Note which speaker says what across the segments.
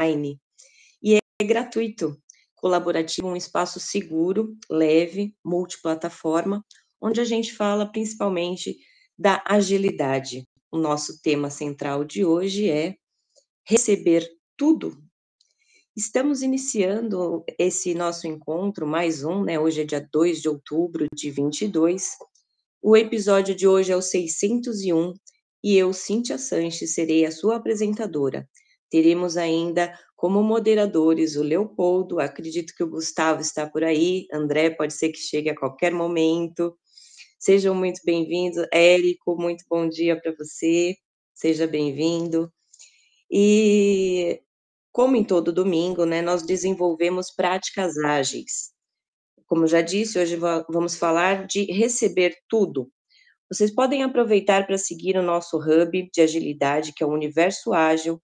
Speaker 1: online e é gratuito, colaborativo, um espaço seguro, leve, multiplataforma, onde a gente fala principalmente da agilidade. O nosso tema central de hoje é receber tudo. Estamos iniciando esse nosso encontro, mais um, né? Hoje é dia 2 de outubro de 22. O episódio de hoje é o 601 e eu, Cíntia Sanches, serei a sua apresentadora. Teremos ainda como moderadores o Leopoldo, acredito que o Gustavo está por aí, André pode ser que chegue a qualquer momento. Sejam muito bem-vindos. Érico, muito bom dia para você. Seja bem-vindo. E como em todo domingo, né, nós desenvolvemos práticas ágeis. Como já disse, hoje vamos falar de receber tudo. Vocês podem aproveitar para seguir o nosso hub de agilidade, que é o Universo Ágil,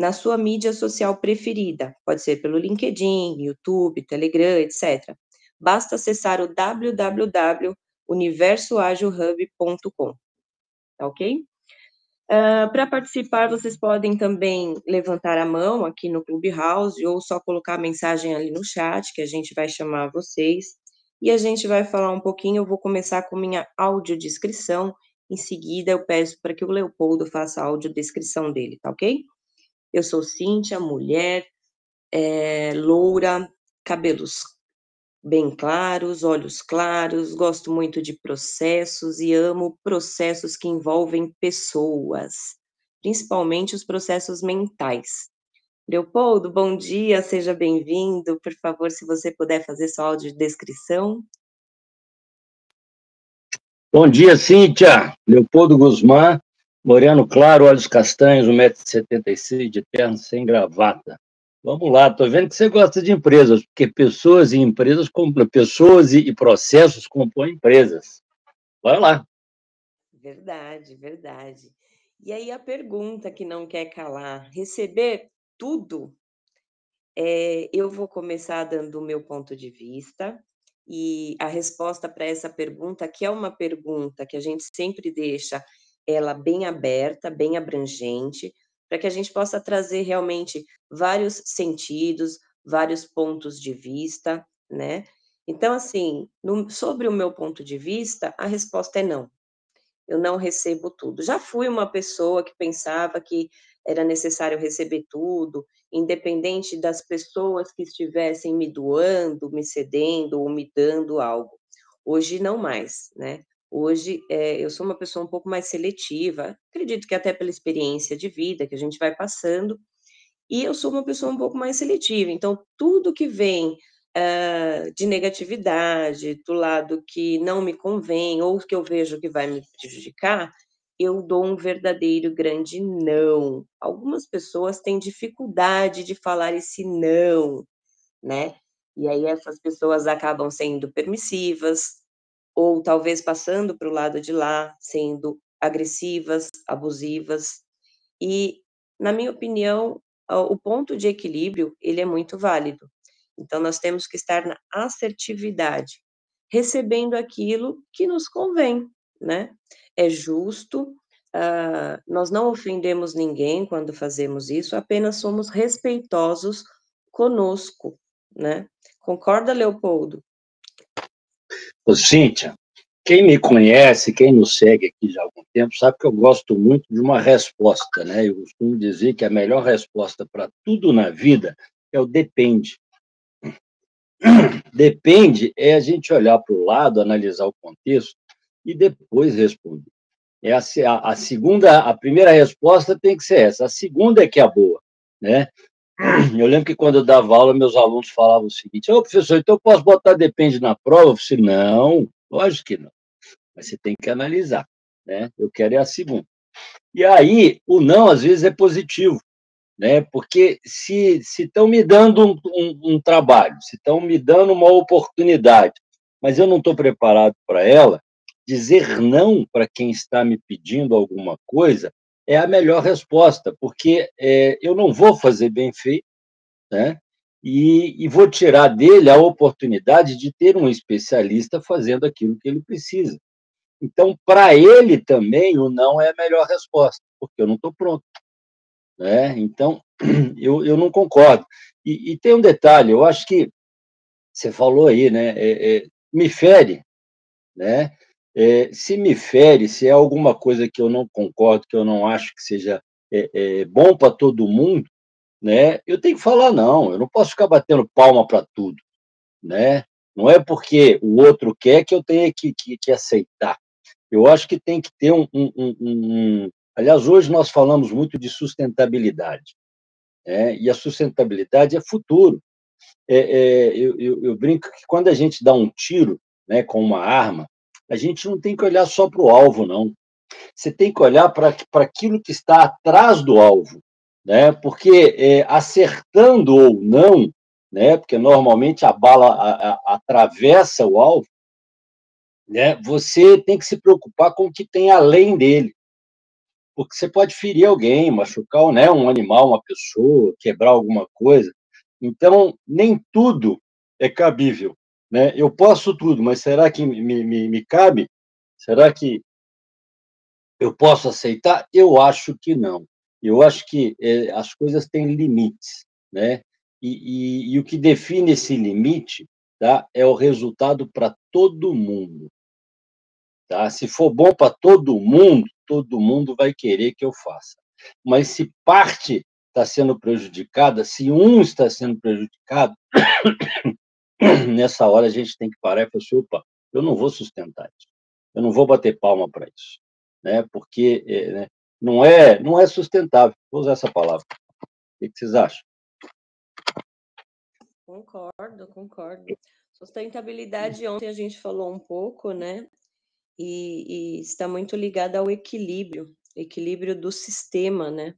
Speaker 1: na sua mídia social preferida. Pode ser pelo LinkedIn, YouTube, Telegram, etc. Basta acessar o www.universoagilhub.com. Tá ok? Uh, Para participar, vocês podem também levantar a mão aqui no Clubhouse ou só colocar a mensagem ali no chat, que a gente vai chamar vocês. E a gente vai falar um pouquinho. Eu vou começar com minha audiodescrição. Em seguida, eu peço para que o Leopoldo faça a audiodescrição dele, tá ok? Eu sou Cíntia, mulher, é, loura, cabelos bem claros, olhos claros, gosto muito de processos e amo processos que envolvem pessoas, principalmente os processos mentais. Leopoldo, bom dia, seja bem-vindo. Por favor, se você puder fazer sua audiodescrição.
Speaker 2: Bom dia, Cíntia. Leopoldo Guzmán, moreno claro, olhos castanhos, 1,76m de terno, sem gravata. Vamos lá, estou vendo que você gosta de empresas, porque pessoas e empresas, pessoas e processos compõem empresas. Vai lá.
Speaker 1: Verdade, verdade. E aí a pergunta que não quer calar: receber tudo? É, eu vou começar dando o meu ponto de vista, e a resposta para essa pergunta, que é uma pergunta que a gente sempre deixa ela bem aberta, bem abrangente, para que a gente possa trazer realmente vários sentidos, vários pontos de vista, né? Então, assim, no, sobre o meu ponto de vista, a resposta é não. Eu não recebo tudo. Já fui uma pessoa que pensava que era necessário receber tudo, independente das pessoas que estivessem me doando, me cedendo ou me dando algo. Hoje não mais, né? Hoje, eh, eu sou uma pessoa um pouco mais seletiva, acredito que até pela experiência de vida que a gente vai passando, e eu sou uma pessoa um pouco mais seletiva, então tudo que vem, hã, de negatividade, do lado que não me convém ou que eu vejo que vai me prejudicar, eu dou um verdadeiro grande não. Algumas pessoas têm dificuldade de falar esse não, né, e aí essas pessoas acabam sendo permissivas, ou talvez passando para o lado de lá, sendo agressivas, abusivas. E, na minha opinião, o ponto de equilíbrio, ele é muito válido. Então nós temos que estar na assertividade, recebendo aquilo que nos convém, né. É justo, hã, nós não ofendemos ninguém quando fazemos isso, apenas somos respeitosos conosco, né. Concorda, Leopoldo?
Speaker 2: Ô, Cíntia, quem me conhece, quem nos segue aqui já há algum tempo, sabe que eu gosto muito de uma resposta, né? Eu costumo dizer que a melhor resposta para tudo na vida é o depende. Depende é a gente olhar para o lado, analisar o contexto e depois responder. É a, a, segunda, a primeira resposta tem que ser essa, a segunda é que é a boa, né? Eu lembro que quando eu dava aula, meus alunos falavam o seguinte: Ô, professor, então eu posso botar depende na prova? Eu falei, não, lógico que não. Mas você tem que analisar, né? Eu quero é a segunda. E aí, o não, às vezes, é positivo, né? Porque se estão me dando um, um, um trabalho, se estão me dando uma oportunidade, mas eu não estou preparado para ela, dizer não para quem está me pedindo alguma coisa é a melhor resposta, porque é, eu não vou fazer bem feito, né? E, e, vou tirar dele a oportunidade de ter um especialista fazendo aquilo que ele precisa. Então, para ele também, o não é a melhor resposta, porque eu não estou pronto. Né? Então, eu, eu não concordo. E, e, tem um detalhe, eu acho que você falou aí, né? É, é, me fere, né? É, se me fere, se é alguma coisa que eu não concordo, que eu não acho que seja é, é, bom para todo mundo, né? Eu tenho que falar não. Eu não posso ficar batendo palma para tudo, né? Não é porque o outro quer que eu tenha que, que, que aceitar. Eu acho que tem que ter um, um, um, um, Aliás, hoje nós falamos muito de sustentabilidade. Né? E a sustentabilidade é futuro. É, é, eu, eu, eu, brinco que quando a gente dá um tiro né, com uma arma, a gente não tem que olhar só para o alvo, não. Você tem que olhar para aquilo que está atrás do alvo. Né? Porque é, acertando ou não, né? porque normalmente a bala a, a, atravessa o alvo, né? você tem que se preocupar com o que tem além dele porque você pode ferir alguém, machucar né, um animal, uma pessoa, quebrar alguma coisa. Então, nem tudo é cabível. Né? Eu posso tudo, mas será que me, me, me cabe? Será que eu posso aceitar? Eu acho que não. Eu acho que é, as coisas têm limites, né? E, e, e, o que define esse limite tá, é o resultado para todo mundo. Tá? Se for bom para todo mundo, todo mundo vai querer que eu faça. Mas se parte está sendo prejudicada, se um está sendo prejudicado, nessa hora a gente tem que parar e falar assim, opa, eu não vou sustentar isso, eu não vou bater palma para isso, né? porque é, né? não, é, não é sustentável, vou usar essa palavra. O que vocês acham?
Speaker 1: Concordo, concordo. Sustentabilidade, ontem a gente falou um pouco, né? e, e está muito ligada ao equilíbrio, equilíbrio do sistema, né?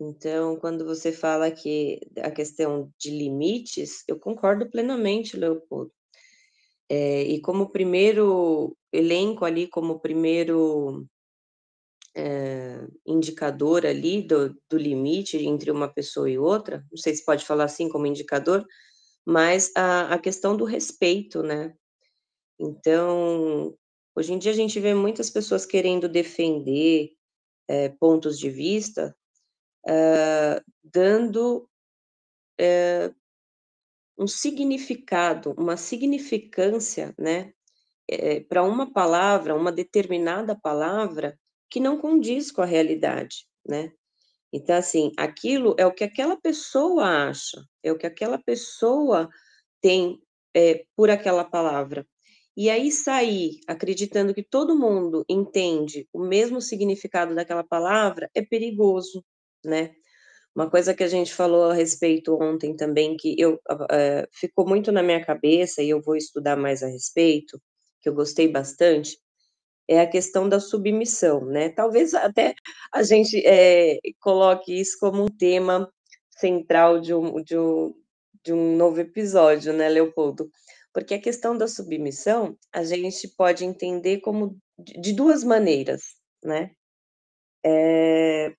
Speaker 1: Então, quando você fala que a questão de limites, eu concordo plenamente, Leopoldo. É, e como primeiro elenco ali, como primeiro é, indicador ali do, do limite entre uma pessoa e outra, não sei se pode falar assim como indicador, mas a, a questão do respeito, né? Então, Hoje em dia a gente vê muitas pessoas querendo defender, eh, pontos de vista, hã, dando, eh, um significado, uma significância, né, eh, para uma palavra, uma determinada palavra, que não condiz com a realidade, né. Então, assim, aquilo é o que aquela pessoa acha, é o que aquela pessoa tem, eh, por aquela palavra. E aí sair acreditando que todo mundo entende o mesmo significado daquela palavra é perigoso, né. Uma coisa que a gente falou a respeito ontem também que eu eh, ficou muito na minha cabeça e eu vou estudar mais a respeito, que eu gostei bastante, é a questão da submissão, né. Talvez até a gente, eh, coloque isso como um tema central de um de um de um novo episódio, né, Leopoldo. Porque a questão da submissão, a gente pode entender como de duas maneiras, né. Eh,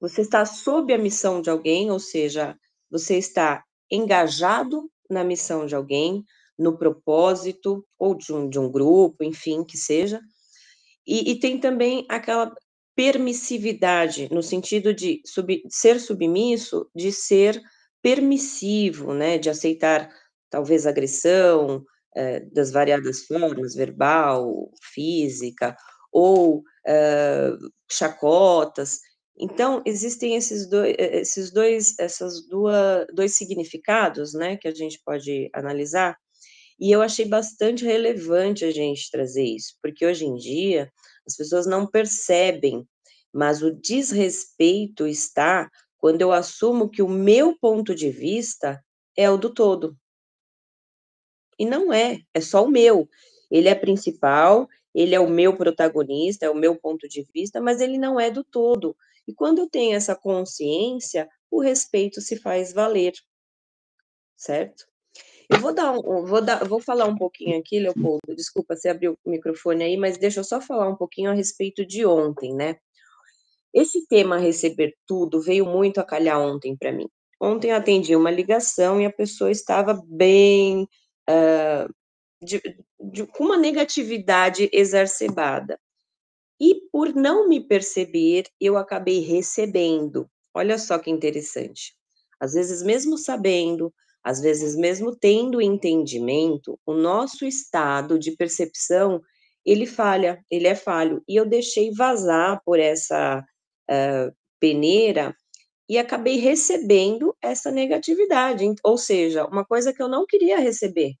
Speaker 1: você está sob a missão de alguém, ou seja, você está engajado na missão de alguém, no propósito, ou de um de um grupo, enfim, que seja. E e tem também aquela permissividade, no sentido de sub ser submisso, de ser permissivo, né, de aceitar talvez agressão, eh, das variadas formas, verbal, física, ou, hã, chacotas. Então, existem esses doi e esses dois essas dua dois significados, né, que a gente pode analisar, e eu achei bastante relevante a gente trazer isso, porque hoje em dia as pessoas não percebem, mas o desrespeito está quando eu assumo que o meu ponto de vista é o do todo. E não é, é só o meu. Ele é principal, ele é o meu protagonista, é o meu ponto de vista, mas ele não é do todo. E quando eu tenho essa consciência, o respeito se faz valer. Certo? Eu vou dar um vou dar vou falar um pouquinho aqui, Leopoldo, desculpa, você abriu o microfone aí, mas deixa eu só falar um pouquinho a respeito de ontem, né. Esse tema receber tudo veio muito a calhar ontem para mim. Ontem eu atendi uma ligação e a pessoa estava bem, hã, de de com uma negatividade exacerbada. E por não me perceber, eu acabei recebendo. Olha só que interessante. Às vezes, mesmo sabendo, às vezes, mesmo tendo entendimento, o nosso estado de percepção, ele falha, ele é falho. E eu deixei vazar por essa, hã, peneira e acabei recebendo essa negatividade, ou seja, uma coisa que eu não queria receber.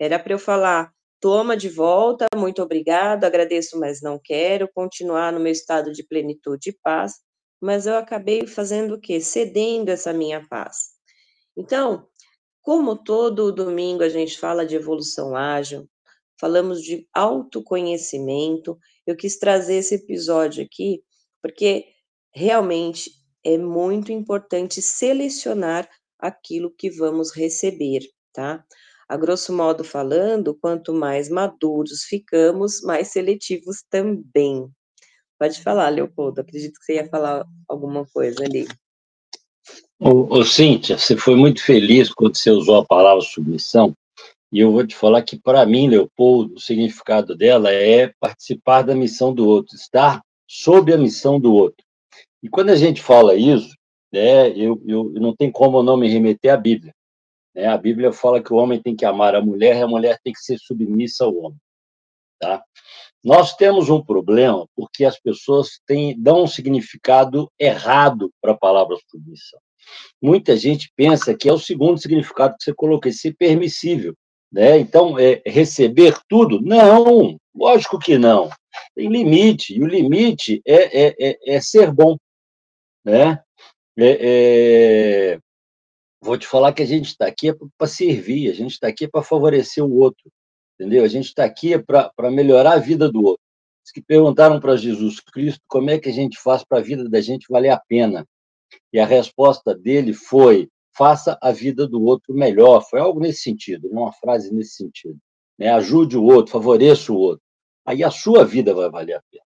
Speaker 1: Era para eu falar: "Toma de volta, muito obrigado, agradeço, mas não quero", continuar no meu estado de plenitude e paz, mas eu acabei fazendo o quê? Cedendo essa minha paz. Então, como todo domingo a gente fala de evolução ágil, falamos de autoconhecimento, eu quis trazer esse episódio aqui, porque realmente é muito importante selecionar aquilo que vamos receber, tá? A grosso modo falando, quanto mais maduros ficamos, mais seletivos também. Pode falar, Leopoldo, acredito que você ia falar alguma coisa ali.
Speaker 2: Ô, ô Cíntia, você foi muito feliz quando você usou a palavra submissão, e eu vou te falar que, para mim, Leopoldo, o significado dela é participar da missão do outro, estar sob a missão do outro. E quando a gente fala isso, né, eu, eu não tem como não me remeter à Bíblia. Né? A Bíblia fala que o homem tem que amar a mulher e a mulher tem que ser submissa ao homem. Tá? Nós temos um problema porque as pessoas têm, dão um significado errado para a palavra submissão. Muita gente pensa que é o segundo significado que você colocou, ser permissível. Né? Então, é, receber tudo? Não, lógico que não. Tem limite, e o limite é, é, é, é ser bom. Né? É, é vou te falar que a gente está aqui é para servir, a gente está aqui para favorecer o outro, entendeu? A gente está aqui para melhorar a vida do outro. Os que perguntaram para Jesus Cristo como é que a gente faz para a vida da gente valer a pena. E a resposta dele foi: faça a vida do outro melhor. Foi algo nesse sentido, uma frase nesse sentido. Né? Ajude o outro, favoreça o outro. Aí a sua vida vai valer a pena.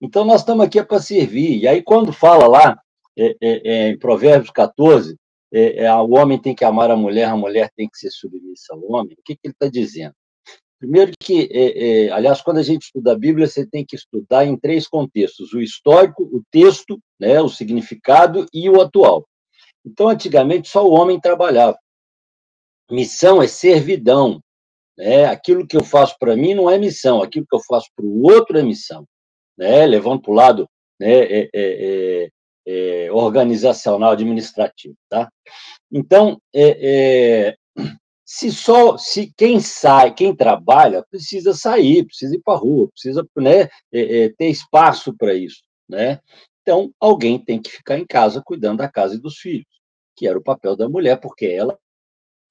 Speaker 2: Então, nós estamos aqui para servir. E aí, quando fala lá, é, é, é, em Provérbios 14, é, é, o homem tem que amar a mulher, a mulher tem que ser submissa ao homem. O que, que ele está dizendo? Primeiro que, é, é, aliás, quando a gente estuda a Bíblia, você tem que estudar em três contextos: o histórico, o texto, né, o significado e o atual. Então, antigamente, só o homem trabalhava. Missão é servidão. Né? Aquilo que eu faço para mim não é missão, aquilo que eu faço para o outro é missão. Né? Levando para o lado né, é, é, é, organizacional, administrativo, tá? Então, é, é, se só, se quem sai, quem trabalha, precisa sair, precisa ir para a rua, precisa né, é, é, ter espaço para isso, né? Então, alguém tem que ficar em casa cuidando da casa e dos filhos, que era o papel da mulher, porque ela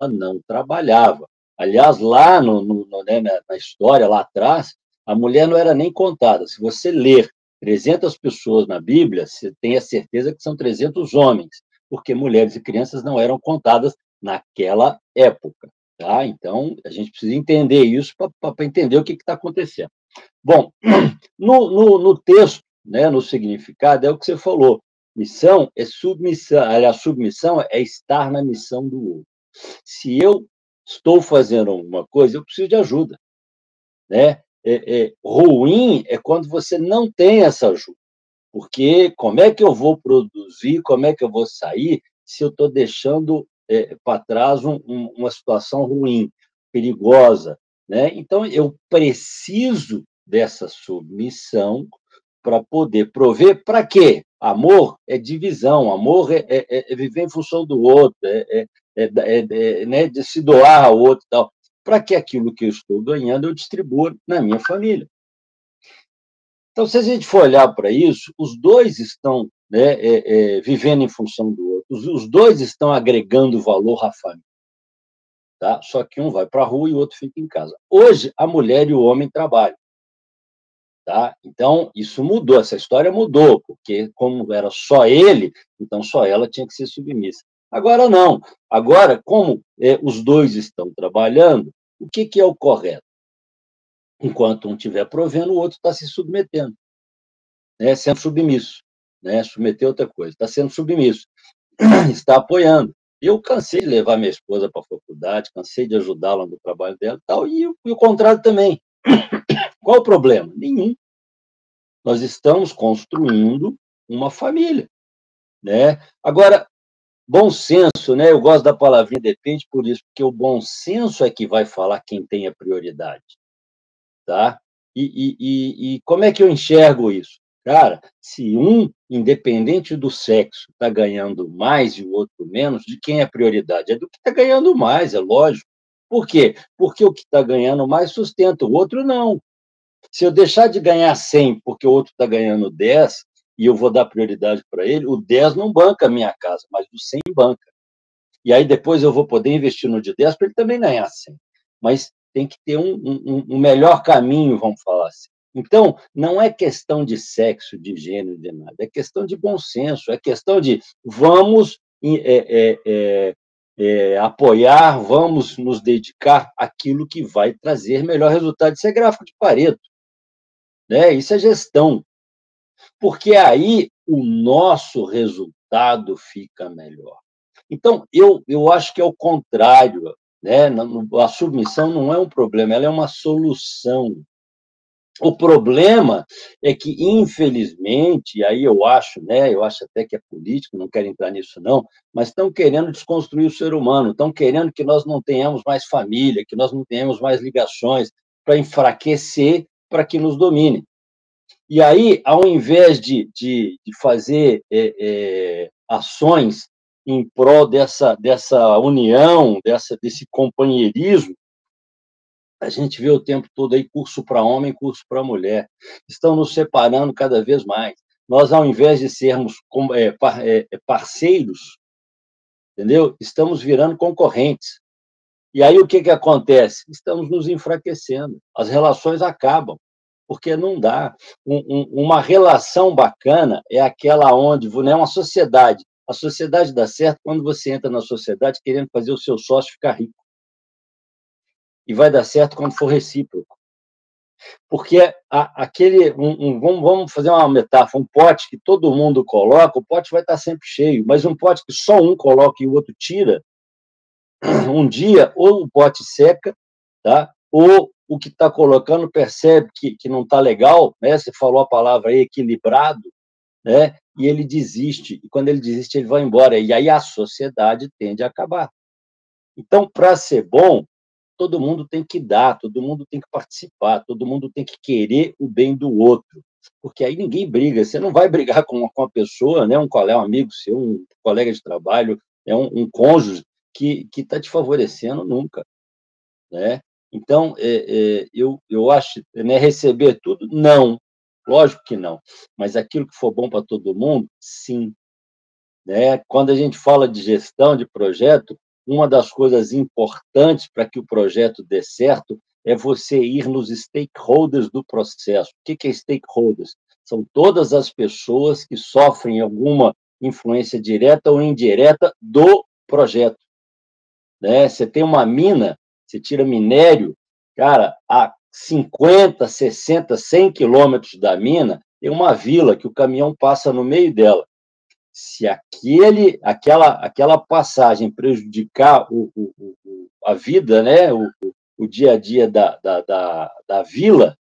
Speaker 2: não trabalhava. Aliás, lá no, no, né, na história, lá atrás, a mulher não era nem contada. Se você ler 300 pessoas na Bíblia, você tem a certeza que são 300 homens, porque mulheres e crianças não eram contadas naquela época. Tá? Então, a gente precisa entender isso para entender o que está acontecendo. Bom, no, no, no, texto, né, no significado, é o que você falou. Missão é submissão, a submissão é estar na missão do outro. Se eu estou fazendo alguma coisa, eu preciso de ajuda. Né? É, é, ruim é quando você não tem essa ajuda. Porque como é que eu vou produzir, como é que eu vou sair se eu estou deixando é, para trás um, um, uma situação ruim, perigosa? Né? Então, eu preciso dessa submissão para poder prover. Para quê? Amor é divisão, amor é, é, é, viver em função do outro, é, é, é né, de se doar ao outro. Tal para que aquilo que eu estou ganhando eu distribua na minha família. Então, se a gente for olhar para isso, os dois estão né, é, é, vivendo em função do outro, os, os, dois estão agregando valor à família. Tá? Só que um vai para a rua e o outro fica em casa. Hoje, a mulher e o homem trabalham. Tá? Então, isso mudou, essa história mudou, porque como era só ele, então só ela tinha que ser submissa. Agora não. Agora, como é, os dois estão trabalhando, o que, que é o correto? Enquanto um estiver provendo, o outro está se submetendo, né? sendo submisso. Né? Submeter outra coisa, está sendo submisso, está apoiando. Eu cansei de levar minha esposa para a faculdade, cansei de ajudá-la no trabalho dela e tal, e, e o contrário também. Qual o problema? Nenhum. Nós estamos construindo uma família. né? Agora, bom senso, né? Eu gosto da palavrinha depende por isso, porque o bom senso é que vai falar quem tem a prioridade, tá? E, e, e, e como é que eu enxergo isso? Cara, se um, independente do sexo, está ganhando mais e o outro menos, de quem é prioridade? É do que está ganhando mais, é lógico. Por quê? Porque o que está ganhando mais sustenta, o outro não. Se eu deixar de ganhar 100 porque o outro está ganhando 10 e eu vou dar prioridade para ele, o 10 não banca a minha casa, mas o 100 banca. E aí depois eu vou poder investir no de 10 para ele também ganhar 100. Mas tem que ter um, um, um melhor caminho, vamos falar assim. Então, não é questão de sexo, de gênero, de nada, é questão de bom senso, é questão de vamos é, é, é, é, apoiar, vamos nos dedicar àquilo que vai trazer melhor resultado. Isso é gráfico de Pareto, né? isso é gestão, porque aí o nosso resultado fica melhor. Então, eu, eu acho que é o contrário, né? a submissão não é um problema, ela é uma solução o problema é que, infelizmente, aí eu acho, né, eu acho até que é político, não quero entrar nisso não, mas estão querendo desconstruir o ser humano, estão querendo que nós não tenhamos mais família, que nós não tenhamos mais ligações, para enfraquecer, para que nos domine. E aí, ao invés de, de, de fazer é, é, ações em prol dessa, dessa união, dessa, desse companheirismo, a gente vê o tempo todo aí curso para homem, curso para mulher. Estão nos separando cada vez mais. Nós, ao invés de sermos é, é, é, parceiros, entendeu? Estamos virando concorrentes. E aí o que, que acontece? Estamos nos enfraquecendo. As relações acabam, porque não dá. Um, um, uma relação bacana é aquela onde, não é uma sociedade. A sociedade dá certo quando você entra na sociedade querendo fazer o seu sócio ficar rico e vai dar certo quando for recíproco. Porque a, aquele, um, um, vamos fazer uma metáfora, um pote que todo mundo coloca, o pote vai estar sempre cheio, mas um pote que só um coloca e o outro tira, um dia ou o pote seca, tá? ou o que está colocando percebe que, que não está legal, né? você falou a palavra aí, equilibrado, né? e ele desiste, e quando ele desiste, ele vai embora, e aí a sociedade tende a acabar. Então, para ser bom, todo mundo tem que dar, todo mundo tem que participar, todo mundo tem que querer o bem do outro. Porque aí ninguém briga. Você não vai brigar com uma, com uma pessoa, né, um colega, um amigo seu, um colega de trabalho, é um, um cônjuge que está te favorecendo nunca. Né? Então, é, é, eu, eu acho, né, receber tudo, não. Lógico que não. Mas aquilo que for bom para todo mundo, sim. Né? Quando a gente fala de gestão de projeto, uma das coisas importantes para que o projeto dê certo é você ir nos stakeholders do processo. O que é stakeholders? São todas as pessoas que sofrem alguma influência direta ou indireta do projeto. Né? Você tem uma mina, você tira minério, cara, a 50, 60, 100 quilômetros da mina, tem uma vila que o caminhão passa no meio dela se aquele, aquela, aquela passagem prejudicar o, o, o, a vida, né, o, o dia a dia da, da, da, da vila,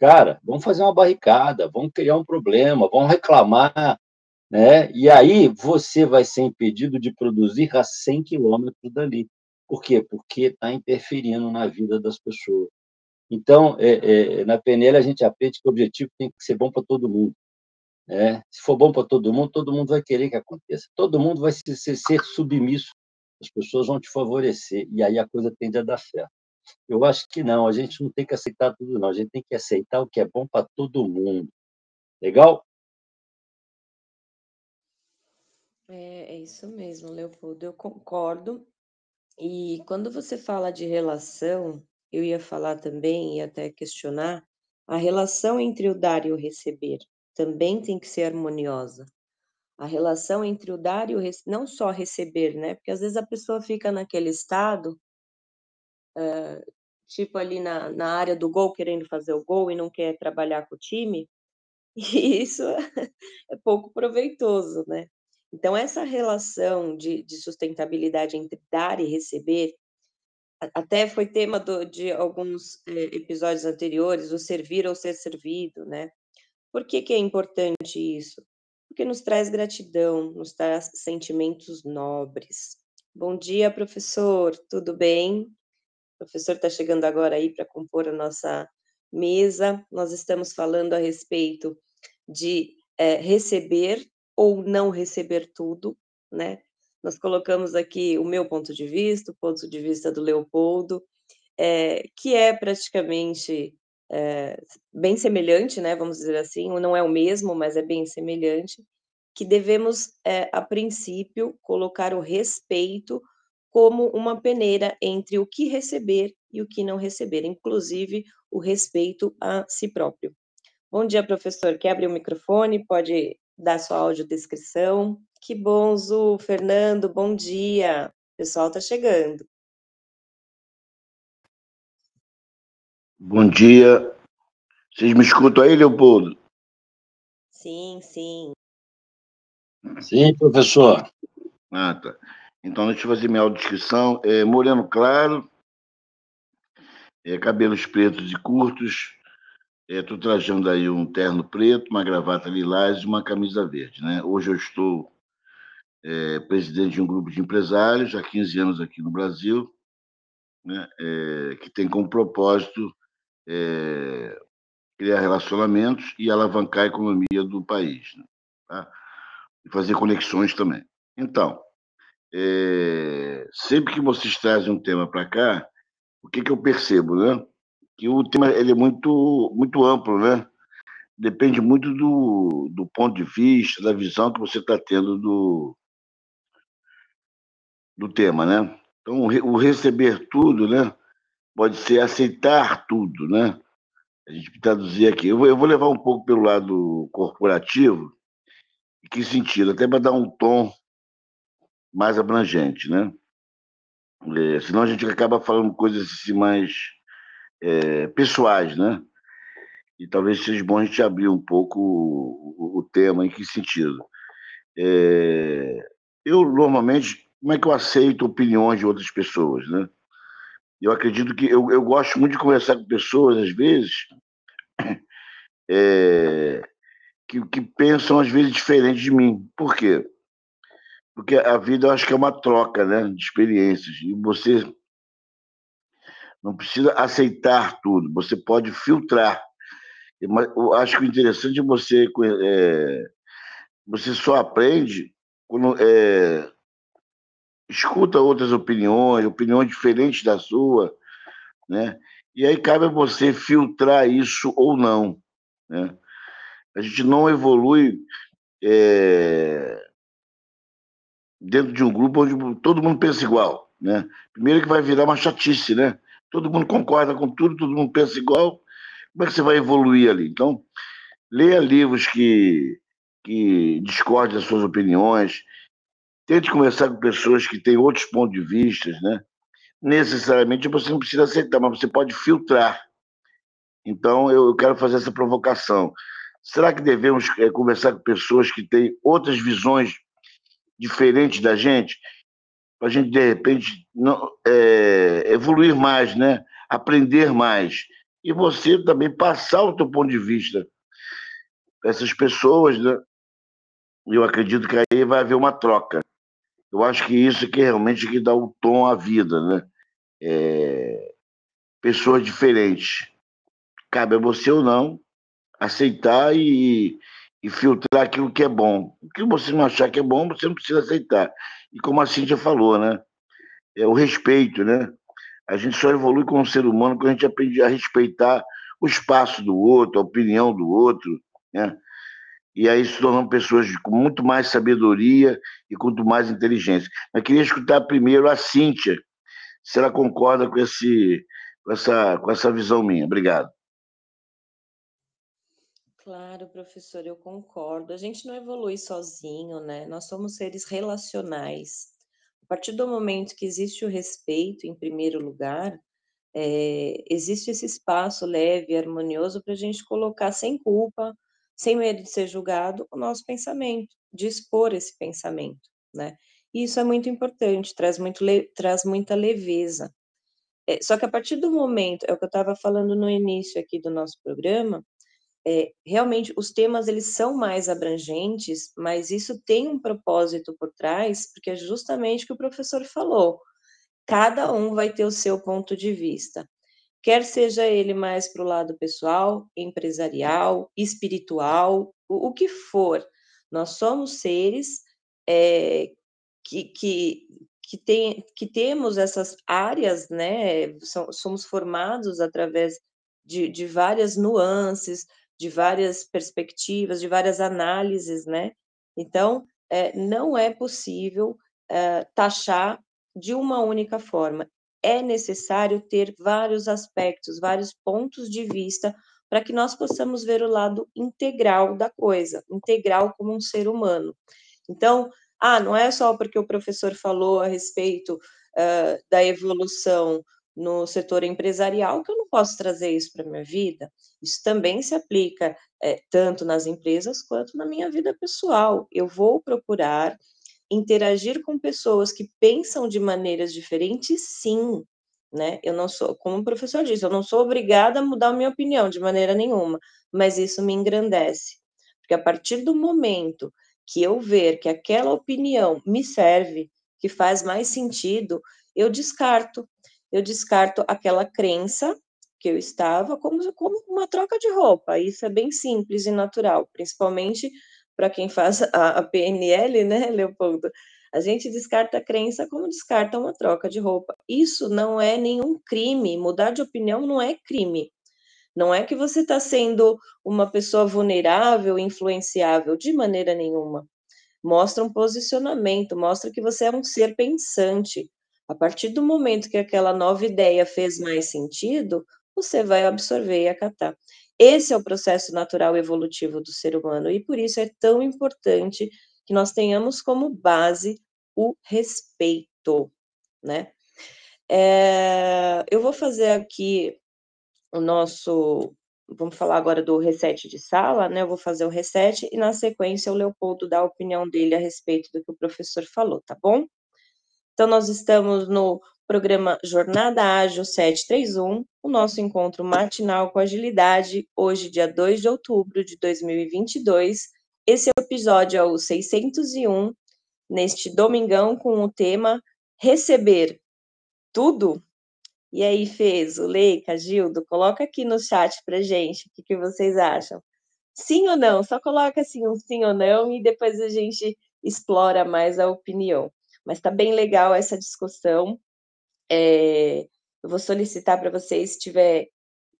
Speaker 2: cara, vamos fazer uma barricada, vamos criar um problema, vamos reclamar, né? E aí você vai ser impedido de produzir a 100 quilômetros dali. Por quê? Porque está interferindo na vida das pessoas. Então, é, é, na PNL, a gente aprende que o objetivo tem que ser bom para todo mundo. É, se for bom para todo mundo, todo mundo vai querer que aconteça. Todo mundo vai ser, ser, ser submisso. As pessoas vão te favorecer. E aí a coisa tende a dar certo. Eu acho que não, a gente não tem que aceitar tudo, não. A gente tem que aceitar o que é bom para todo mundo. Legal?
Speaker 1: É, é isso mesmo, Leopoldo, eu concordo. E quando você fala de relação, eu ia falar também, e até questionar, a relação entre o dar e o receber também tem que ser harmoniosa. A relação entre o dar e o receber, não só receber, né? Porque às vezes a pessoa fica naquele estado, uh, tipo ali na, na área do gol, querendo fazer o gol e não quer trabalhar com o time, e isso é pouco proveitoso, né? Então, essa relação de, de sustentabilidade entre dar e receber, até foi tema do, de alguns eh, episódios anteriores, o servir ou ser servido, né? Por que, que é importante isso? porque nos traz gratidão, nos traz sentimentos nobres. Bom dia, professor, tudo bem? O professor está chegando agora aí para compor a nossa mesa. Nós estamos falando a respeito de é, receber ou não receber tudo, né? Nós colocamos aqui o meu ponto de vista, o ponto de vista do Leopoldo, é, que é praticamente é, bem semelhante, né? Vamos dizer assim, não é o mesmo, mas é bem semelhante, que devemos, é, a princípio, colocar o respeito como uma peneira entre o que receber e o que não receber, inclusive o respeito a si próprio. Bom dia, professor. Quebre o microfone, pode dar sua audiodescrição. Que bom, Zu. Fernando, bom dia. O pessoal está chegando.
Speaker 3: Bom dia. Vocês me escutam aí, Leopoldo?
Speaker 1: Sim, sim.
Speaker 2: Sim, professor.
Speaker 3: Ah, tá. Então, deixa eu fazer minha audiodescrição. É, moreno claro, é, cabelos pretos e curtos, Estou é, trajando aí um terno preto, uma gravata lilás e uma camisa verde. Né? Hoje eu estou é, presidente de um grupo de empresários, há 15 anos aqui no Brasil, né? É, que tem como propósito é, criar relacionamentos e alavancar a economia do país. Né? Tá? E fazer conexões também. Então, é, sempre que vocês trazem um tema para cá, o que, que eu percebo, né? Que o tema ele é muito, muito amplo, né? Depende muito do, do ponto de vista, da visão que você está tendo do, do tema, né? Então, o receber tudo, né? Pode ser aceitar tudo, né? A gente traduzir aqui. Eu vou, eu vou levar um pouco pelo lado corporativo. Em que sentido? Até para dar um tom mais abrangente, né? É, senão a gente acaba falando coisas assim mais é, pessoais, né? E talvez seja bom a gente abrir um pouco o, o tema, em que sentido. É, eu, normalmente, como é que eu aceito opiniões de outras pessoas, né? Eu acredito que eu, eu gosto muito de conversar com pessoas, às vezes, é, que, que pensam, às vezes, diferente de mim. Por quê? Porque a vida, eu acho que é uma troca, né? De experiências. E você não precisa aceitar tudo, você pode filtrar. Eu acho que o interessante é você. É, você só aprende quando é, escuta outras opiniões, opiniões diferentes da sua, né? E aí cabe a você filtrar isso ou não, né? A gente não evolui é, dentro de um grupo onde todo mundo pensa igual, né? Primeiro que vai virar uma chatice, né? Todo mundo concorda com tudo, todo mundo pensa igual, como é que você vai evoluir ali? Então, leia livros que, que discordem das suas opiniões, tente conversar com pessoas que têm outros pontos de vista, né? Necessariamente você não precisa aceitar, mas você pode filtrar. Então, eu quero fazer essa provocação. Será que devemos é, conversar com pessoas que têm outras visões diferentes da gente? Para a gente, de repente, não, é, evoluir mais, né? aprender mais. E você também passar o teu ponto de vista para essas pessoas, né? Eu acredito que aí vai haver uma troca. Eu acho que isso que realmente que dá o tom à vida, né? É... Pessoas diferentes. Cabe a você ou não aceitar e, e filtrar aquilo que é bom. O que você não achar que é bom, você não precisa aceitar. E como a Cíntia falou, né? É o respeito, né? A gente só evolui como ser humano quando a gente aprende a respeitar o espaço do outro, a opinião do outro, né? E aí se tornam pessoas com muito mais sabedoria e com muito mais inteligência. Eu queria escutar primeiro a Cíntia, se ela concorda com, esse, com, essa, com essa visão minha. Obrigado.
Speaker 1: Claro, professor, eu concordo. A gente não evolui sozinho, né? Nós somos seres relacionais. A partir do momento que existe o respeito, em primeiro lugar, é, existe esse espaço leve harmonioso para a gente colocar sem culpa, sem medo de ser julgado, o nosso pensamento, de expor esse pensamento, né? E isso é muito importante, traz, muito traz muita leveza. É, só que a partir do momento, é o que eu estava falando no início aqui do nosso programa, é, realmente os temas eles são mais abrangentes, mas isso tem um propósito por trás, porque é justamente o que o professor falou. Cada um vai ter o seu ponto de vista, quer seja ele mais para o lado pessoal, empresarial, espiritual, o, o, que for. Nós somos seres é, que, que, que, tem, que temos essas áreas, né? Somos formados através de, de várias nuances, de várias perspectivas, de várias análises, né? Então, é, não é possível é, taxar de uma única forma. É necessário ter vários aspectos, vários pontos de vista para que nós possamos ver o lado integral da coisa, integral como um ser humano. Então, ah, não é só porque o professor falou a respeito uh, da evolução no setor empresarial que eu não posso trazer isso para a minha vida. Isso também se aplica é, tanto nas empresas quanto na minha vida pessoal. Eu vou procurar interagir com pessoas que pensam de maneiras diferentes, sim. Né? Eu não sou, como o professor disse, eu não sou obrigada a mudar a minha opinião de maneira nenhuma, mas isso me engrandece. Porque a partir do momento que eu ver que aquela opinião me serve, que faz mais sentido, eu descarto eu descarto aquela crença que eu estava como, como uma troca de roupa. Isso é bem simples e natural, principalmente para quem faz a, a, PNL, né, Leopoldo? A gente descarta a crença como descarta uma troca de roupa. Isso não é nenhum crime. Mudar de opinião não é crime. Não é que você está sendo uma pessoa vulnerável, influenciável, de maneira nenhuma. Mostra um posicionamento, mostra que você é um ser pensante, a partir do momento que aquela nova ideia fez mais sentido, você vai absorver e acatar. Esse é o processo natural evolutivo do ser humano e por isso é tão importante que nós tenhamos como base o respeito, né? É, eu vou fazer aqui o nosso, vamos falar agora do reset de sala, né? Eu vou fazer o reset e na sequência o Leopoldo dá a opinião dele a respeito do que o professor falou, tá bom? Então, nós estamos no programa Jornada Ágil 731, o nosso encontro matinal com agilidade, hoje, dia 2 de outubro de 2022. Esse episódio é o 601, neste domingão, com o tema Receber Tudo. E aí, Fez, Leica, Gildo, coloca aqui no chat pra gente o que, que vocês acham. Sim ou não? Só coloca assim um sim ou não e depois a gente explora mais a opinião. Mas está bem legal essa discussão. É, eu vou solicitar para vocês, se tiver,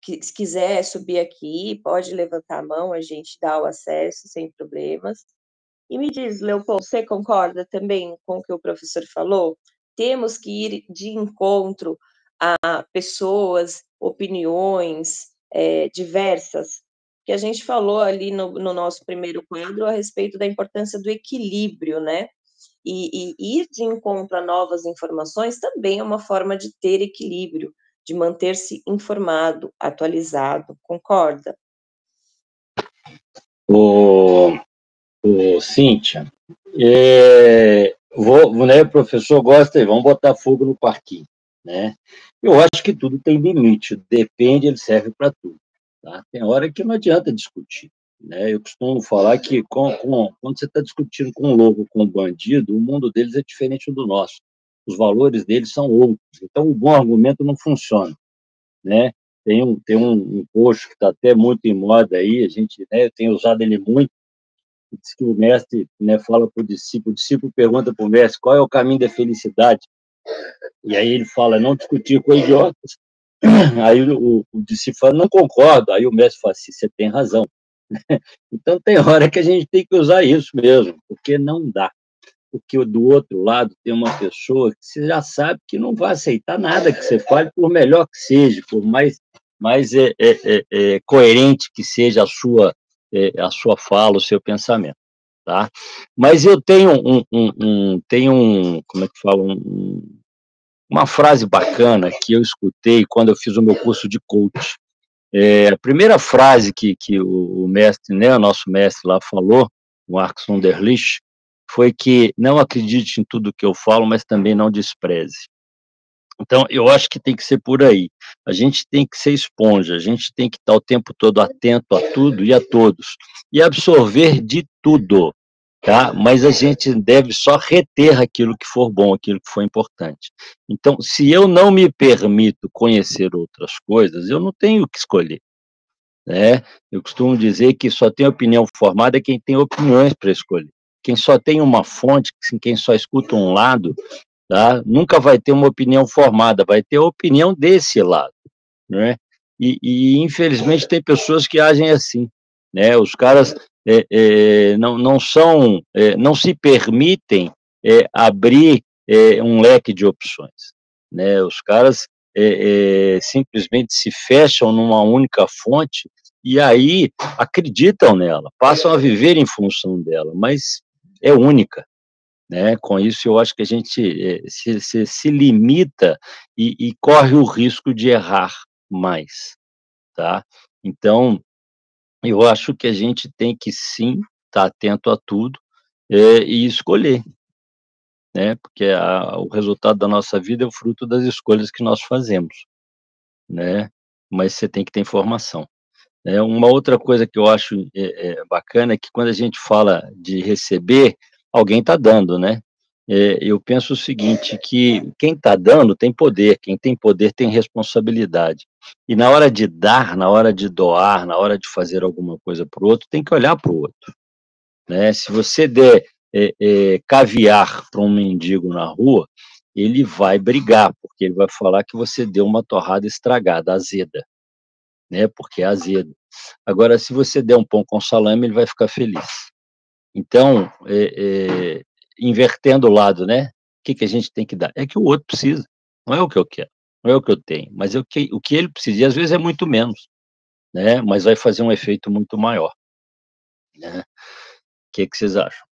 Speaker 1: se quiser subir aqui, pode levantar a mão, a gente dá o acesso sem problemas. E me diz, Leopoldo, você concorda também com o que o professor falou? Temos que ir de encontro a pessoas, opiniões é, diversas, que a gente falou ali no, no nosso primeiro quadro a respeito da importância do equilíbrio, né? E, e ir de encontro a novas informações também é uma forma de ter equilíbrio, de manter-se informado, atualizado, concorda?
Speaker 2: O, o Cíntia, é, vou, né, professor gosta, vamos botar fogo no parquinho, né? Eu acho que tudo tem limite, depende, ele serve para tudo. Tá? Tem hora que não adianta discutir. Né? Eu costumo falar que com, com, quando você está discutindo com um lobo, com um bandido, o mundo deles é diferente do nosso. Os valores deles são outros. Então, o bom argumento não funciona. Né? Tem um, tem um, um post que está até muito em moda aí, a gente né, tem usado ele muito, diz que o mestre né, fala para o discípulo, o discípulo pergunta para o mestre qual é o caminho da felicidade. E aí ele fala, não discutir com idiotas. Aí o, o discípulo fala, não concordo. Aí o mestre fala assim, você tem razão. Então, tem hora que a gente tem que usar isso mesmo, porque não dá. Porque do outro lado tem uma pessoa que você já sabe que não vai aceitar nada que você fale, por melhor que seja, por mais, mais é, é, é, coerente que seja a sua, é, a sua fala, o seu pensamento. Tá? Mas eu tenho um, um, um tenho um, como é que fala, um, uma frase bacana que eu escutei quando eu fiz o meu curso de coach. É, a primeira frase que, que o, mestre, né, o nosso mestre lá falou, o Marcos Underlich, foi que não acredite em tudo que eu falo, mas também não despreze. Então, eu acho que tem que ser por aí. A gente tem que ser esponja, a gente tem que estar o tempo todo atento a tudo e a todos, e absorver de tudo, tá? Mas a gente deve só reter aquilo que for bom, aquilo que for importante. Então, se eu não me permito conhecer outras coisas, eu não tenho o que escolher, né? Eu costumo dizer que só tem opinião formada quem tem opiniões para escolher. Quem só tem uma fonte, quem só escuta um lado, tá? nunca vai ter uma opinião formada, vai ter a opinião desse lado, né? E, e infelizmente tem pessoas que agem assim, né? Os caras é, é, não, não são, é, não se permitem é, abrir é, um leque de opções, né? Os caras é, simplesmente se fecham numa única fonte e aí acreditam nela, passam a viver em função dela, mas é única, né? Com isso, eu acho que a gente se, se, se limita e, e, corre o risco de errar mais, tá? Então, eu acho que a gente tem que sim estar tá atento a tudo é, e escolher, né? Porque a, o resultado da nossa vida é o fruto das escolhas que nós fazemos, né? Mas você tem que ter informação. É, uma outra coisa que eu acho é, é, bacana é que quando a gente fala de receber, alguém está dando, né? É, eu penso o seguinte, que quem está dando tem poder, quem tem poder tem responsabilidade. E na hora de dar, na hora de doar, na hora de fazer alguma coisa para o outro, tem que olhar para o outro. Né? Se você der é, é, caviar para um mendigo na rua, ele vai brigar, porque ele vai falar que você deu uma torrada estragada, azeda, né? porque é azedo. Agora, se você der um pão com salame, ele vai ficar feliz. Então, é, invertendo o lado, né? O que, que a gente tem que dar? É que o outro precisa, não é o que eu quero, não é o que eu tenho, mas é o que, o que ele precisa, e às vezes é muito menos, né? Mas vai fazer um efeito muito maior. Né? O que, que vocês acham?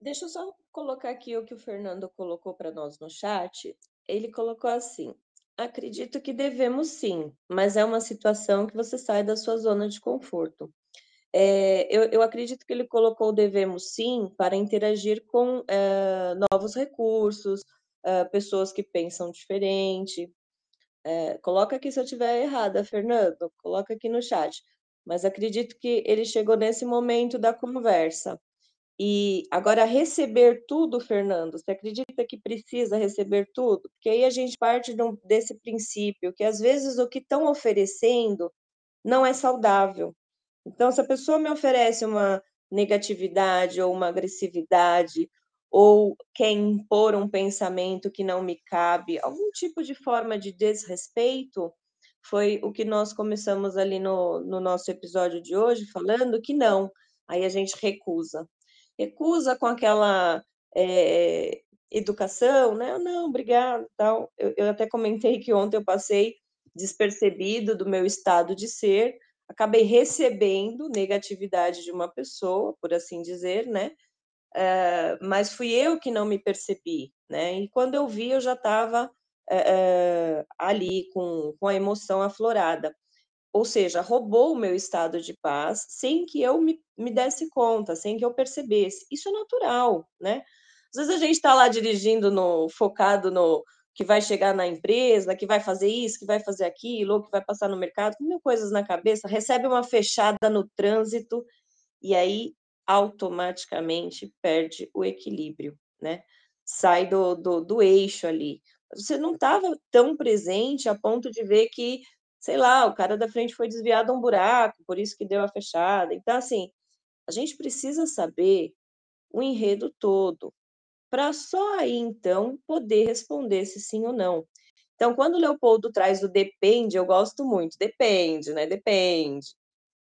Speaker 1: Deixa eu só colocar aqui o que o Fernando colocou para nós no chat. Ele colocou assim: acredito que devemos sim, mas é uma situação que você sai da sua zona de conforto. É, eu, eu, acredito que ele colocou devemos sim para interagir com é, novos recursos, é, pessoas que pensam diferente. coloca aqui se eu estiver errada, Fernando, coloca aqui no chat. Mas acredito que ele chegou nesse momento da conversa. E agora receber tudo, Fernando, você acredita que precisa receber tudo? Porque aí a gente parte desse princípio que às vezes o que estão oferecendo não é saudável. Então, se a pessoa me oferece uma negatividade ou uma agressividade, ou quer impor um pensamento que não me cabe, algum tipo de forma de desrespeito, foi o que nós começamos ali no, no nosso episódio de hoje, falando que não, aí a gente recusa. Recusa com aquela é, educação, né? Não, obrigado, tal. Eu, eu até comentei que ontem eu passei despercebido do meu estado de ser, acabei recebendo negatividade de uma pessoa, por assim dizer, né? Uh, mas fui eu que não me percebi, né? E quando eu vi, eu já estava uh, ali com, com a emoção aflorada. Ou seja, roubou o meu estado de paz sem que eu me, me desse conta, sem que eu percebesse. Isso é natural, né? Às vezes a gente está lá dirigindo, no, focado no, que vai chegar na empresa, que vai fazer isso, que vai fazer aquilo, que vai passar no mercado, mil coisas na cabeça, recebe uma fechada no trânsito e aí automaticamente perde o equilíbrio, né? Sai do, do, do eixo ali. Você não estava tão presente a ponto de ver que, sei lá, o cara da frente foi desviado a um buraco, por isso que deu a fechada. Então, assim, a gente precisa saber o enredo todo, para só aí então poder responder se sim ou não. Então, quando o Leopoldo traz o depende, eu gosto muito, depende, né? Depende.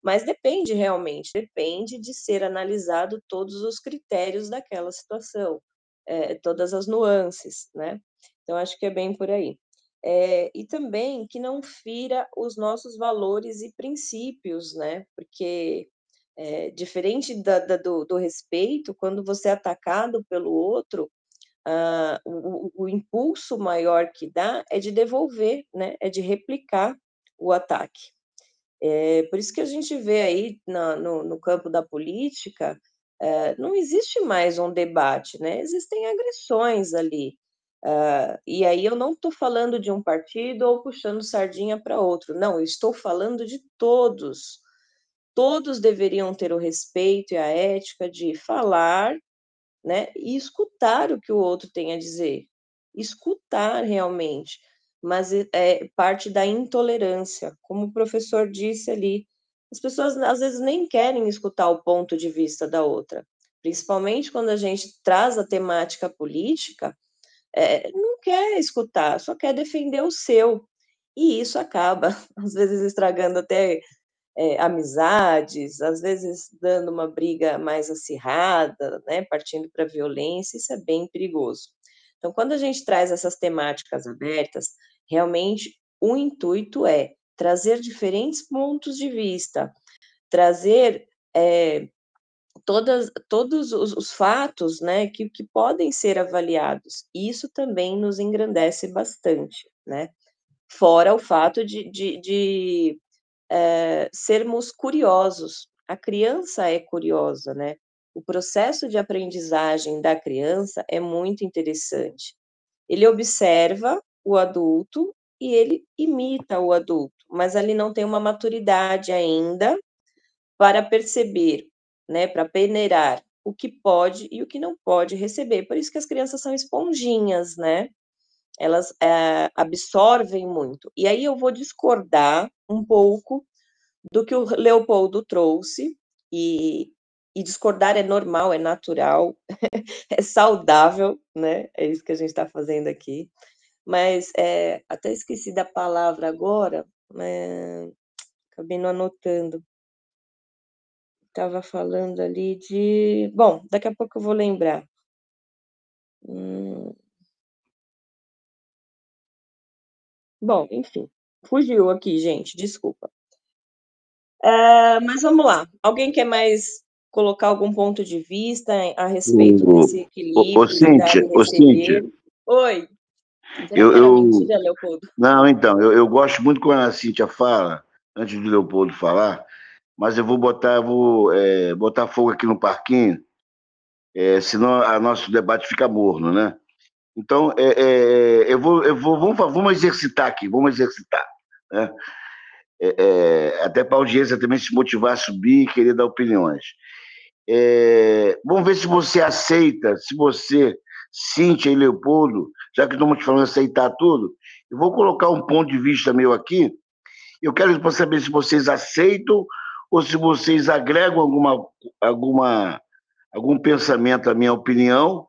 Speaker 1: Mas depende realmente, depende de ser analisado todos os critérios daquela situação, é, todas as nuances, né? Então, acho que é bem por aí. É, e também que não fira os nossos valores e princípios, né? Porque é, diferente da, da, do, do, respeito, quando você é atacado pelo outro, ah, o, o, impulso maior que dá é de devolver, né? é de replicar o ataque. É, por isso que a gente vê aí na, no, no campo da política é, não existe mais um debate, né? Existem agressões ali. Uh, e aí eu não estou falando de um partido ou puxando sardinha para outro, não, eu estou falando de todos. Todos deveriam ter o respeito e a ética de falar né, e escutar o que o outro tem a dizer. Escutar realmente, mas é, parte da intolerância, como o professor disse ali. As pessoas às vezes nem querem escutar o ponto de vista da outra, principalmente quando a gente traz a temática política, é, não quer escutar, só quer defender o seu. E isso acaba, às vezes, estragando até é, amizades, às vezes dando uma briga mais acirrada, né, partindo para violência, isso é bem perigoso. Então, quando a gente traz essas temáticas abertas, realmente o intuito é trazer diferentes pontos de vista, trazer é, todas, todos os, os fatos né, que, que podem ser avaliados. Isso também nos engrandece bastante, né? Fora o fato de, de, de é, sermos curiosos. A criança é curiosa, né? O processo de aprendizagem da criança é muito interessante. Ele observa o adulto e ele imita o adulto, mas ele não tem uma maturidade ainda para perceber né, para peneirar o que pode e o que não pode receber. Por isso que as crianças são esponjinhas, né? Elas é, absorvem muito. E aí eu vou discordar um pouco do que o Leopoldo trouxe, e, e discordar é normal, é natural, é saudável, né? É isso que a gente está fazendo aqui. Mas é, até esqueci da palavra agora, é, acabei não anotando estava falando ali de. Bom, daqui a pouco eu vou lembrar. Hum... Bom, enfim, fugiu aqui, gente, desculpa. É, mas vamos lá. Alguém quer mais colocar algum ponto de vista a respeito o, desse equilíbrio?
Speaker 3: Ô, Cíntia, ô, Cíntia.
Speaker 1: Oi.
Speaker 3: Eu, eu... Mentira, Leopoldo. Não, então, eu, eu gosto muito quando a Cíntia fala, antes do Leopoldo falar, mas eu vou botar, vou é, botar fogo aqui no parquinho, é, senão o nosso debate fica morno, né? Então, é, é, eu vou, eu vou, vamos, vamos exercitar aqui, vamos exercitar, né? É, é, até para a audiência também se motivar a subir e querer dar opiniões. vamos ver se você aceita, se você, Cíntia e Leopoldo, já que estamos te falando aceitar tudo, eu vou colocar um ponto de vista meu aqui. Eu quero saber se vocês aceitam ou se vocês agregam alguma, alguma, algum pensamento à minha opinião,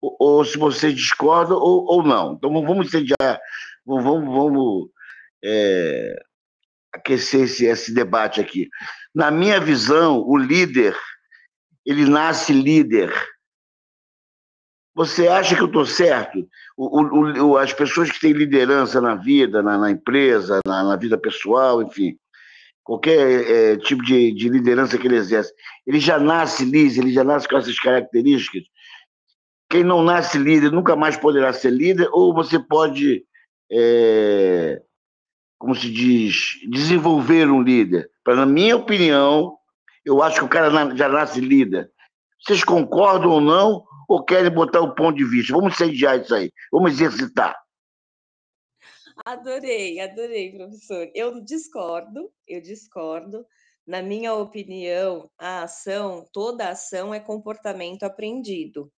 Speaker 3: ou, se vocês discordam ou, ou não. Então vamos incendiar, vamos, vamos é, aquecer esse, esse debate aqui. Na minha visão, o líder, ele nasce líder. Você acha que eu estou certo? O, o, o, as pessoas que têm liderança na vida, na, na empresa, na, na, vida pessoal, enfim, qualquer é, tipo de, de, liderança que ele exerce, ele já nasce liso, ele já nasce com essas características. Quem não nasce líder nunca mais poderá ser líder, ou você pode, é, como se diz, desenvolver um líder. Para, na minha opinião, eu acho que o cara já nasce líder. Vocês concordam ou não, ou querem botar o ponto de vista? Vamos sediar isso aí, vamos exercitar.
Speaker 1: Adorei, adorei, professor. Eu discordo, eu discordo. Na minha opinião, a ação, toda ação é comportamento aprendido.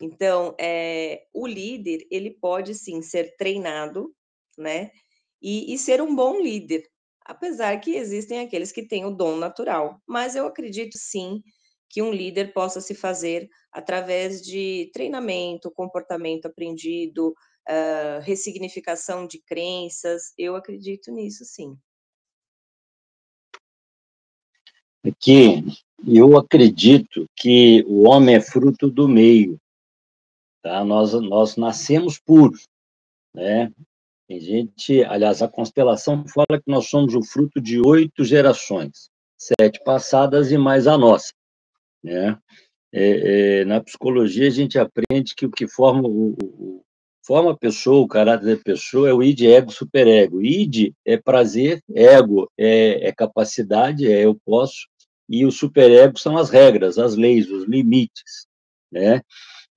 Speaker 1: Então, é, o líder, ele pode sim ser treinado, né? E, e ser um bom líder, apesar que existem aqueles que têm o dom natural. Mas eu acredito sim que um líder possa se fazer através de treinamento, comportamento aprendido, uh, ressignificação de crenças. Eu acredito nisso, sim.
Speaker 2: Aqui, eu acredito que o homem é fruto do meio. Tá? Nós, nós nascemos puros. Né? Tem gente, aliás, a constelação fala que nós somos o fruto de oito gerações, sete passadas e mais a nossa. Né? É, é, na psicologia, a gente aprende que o que forma o, o, forma a pessoa, o caráter da pessoa é o id, ego, superego. Id é prazer, ego é, é capacidade, é eu posso, e o superego são as regras, as leis, os limites, né?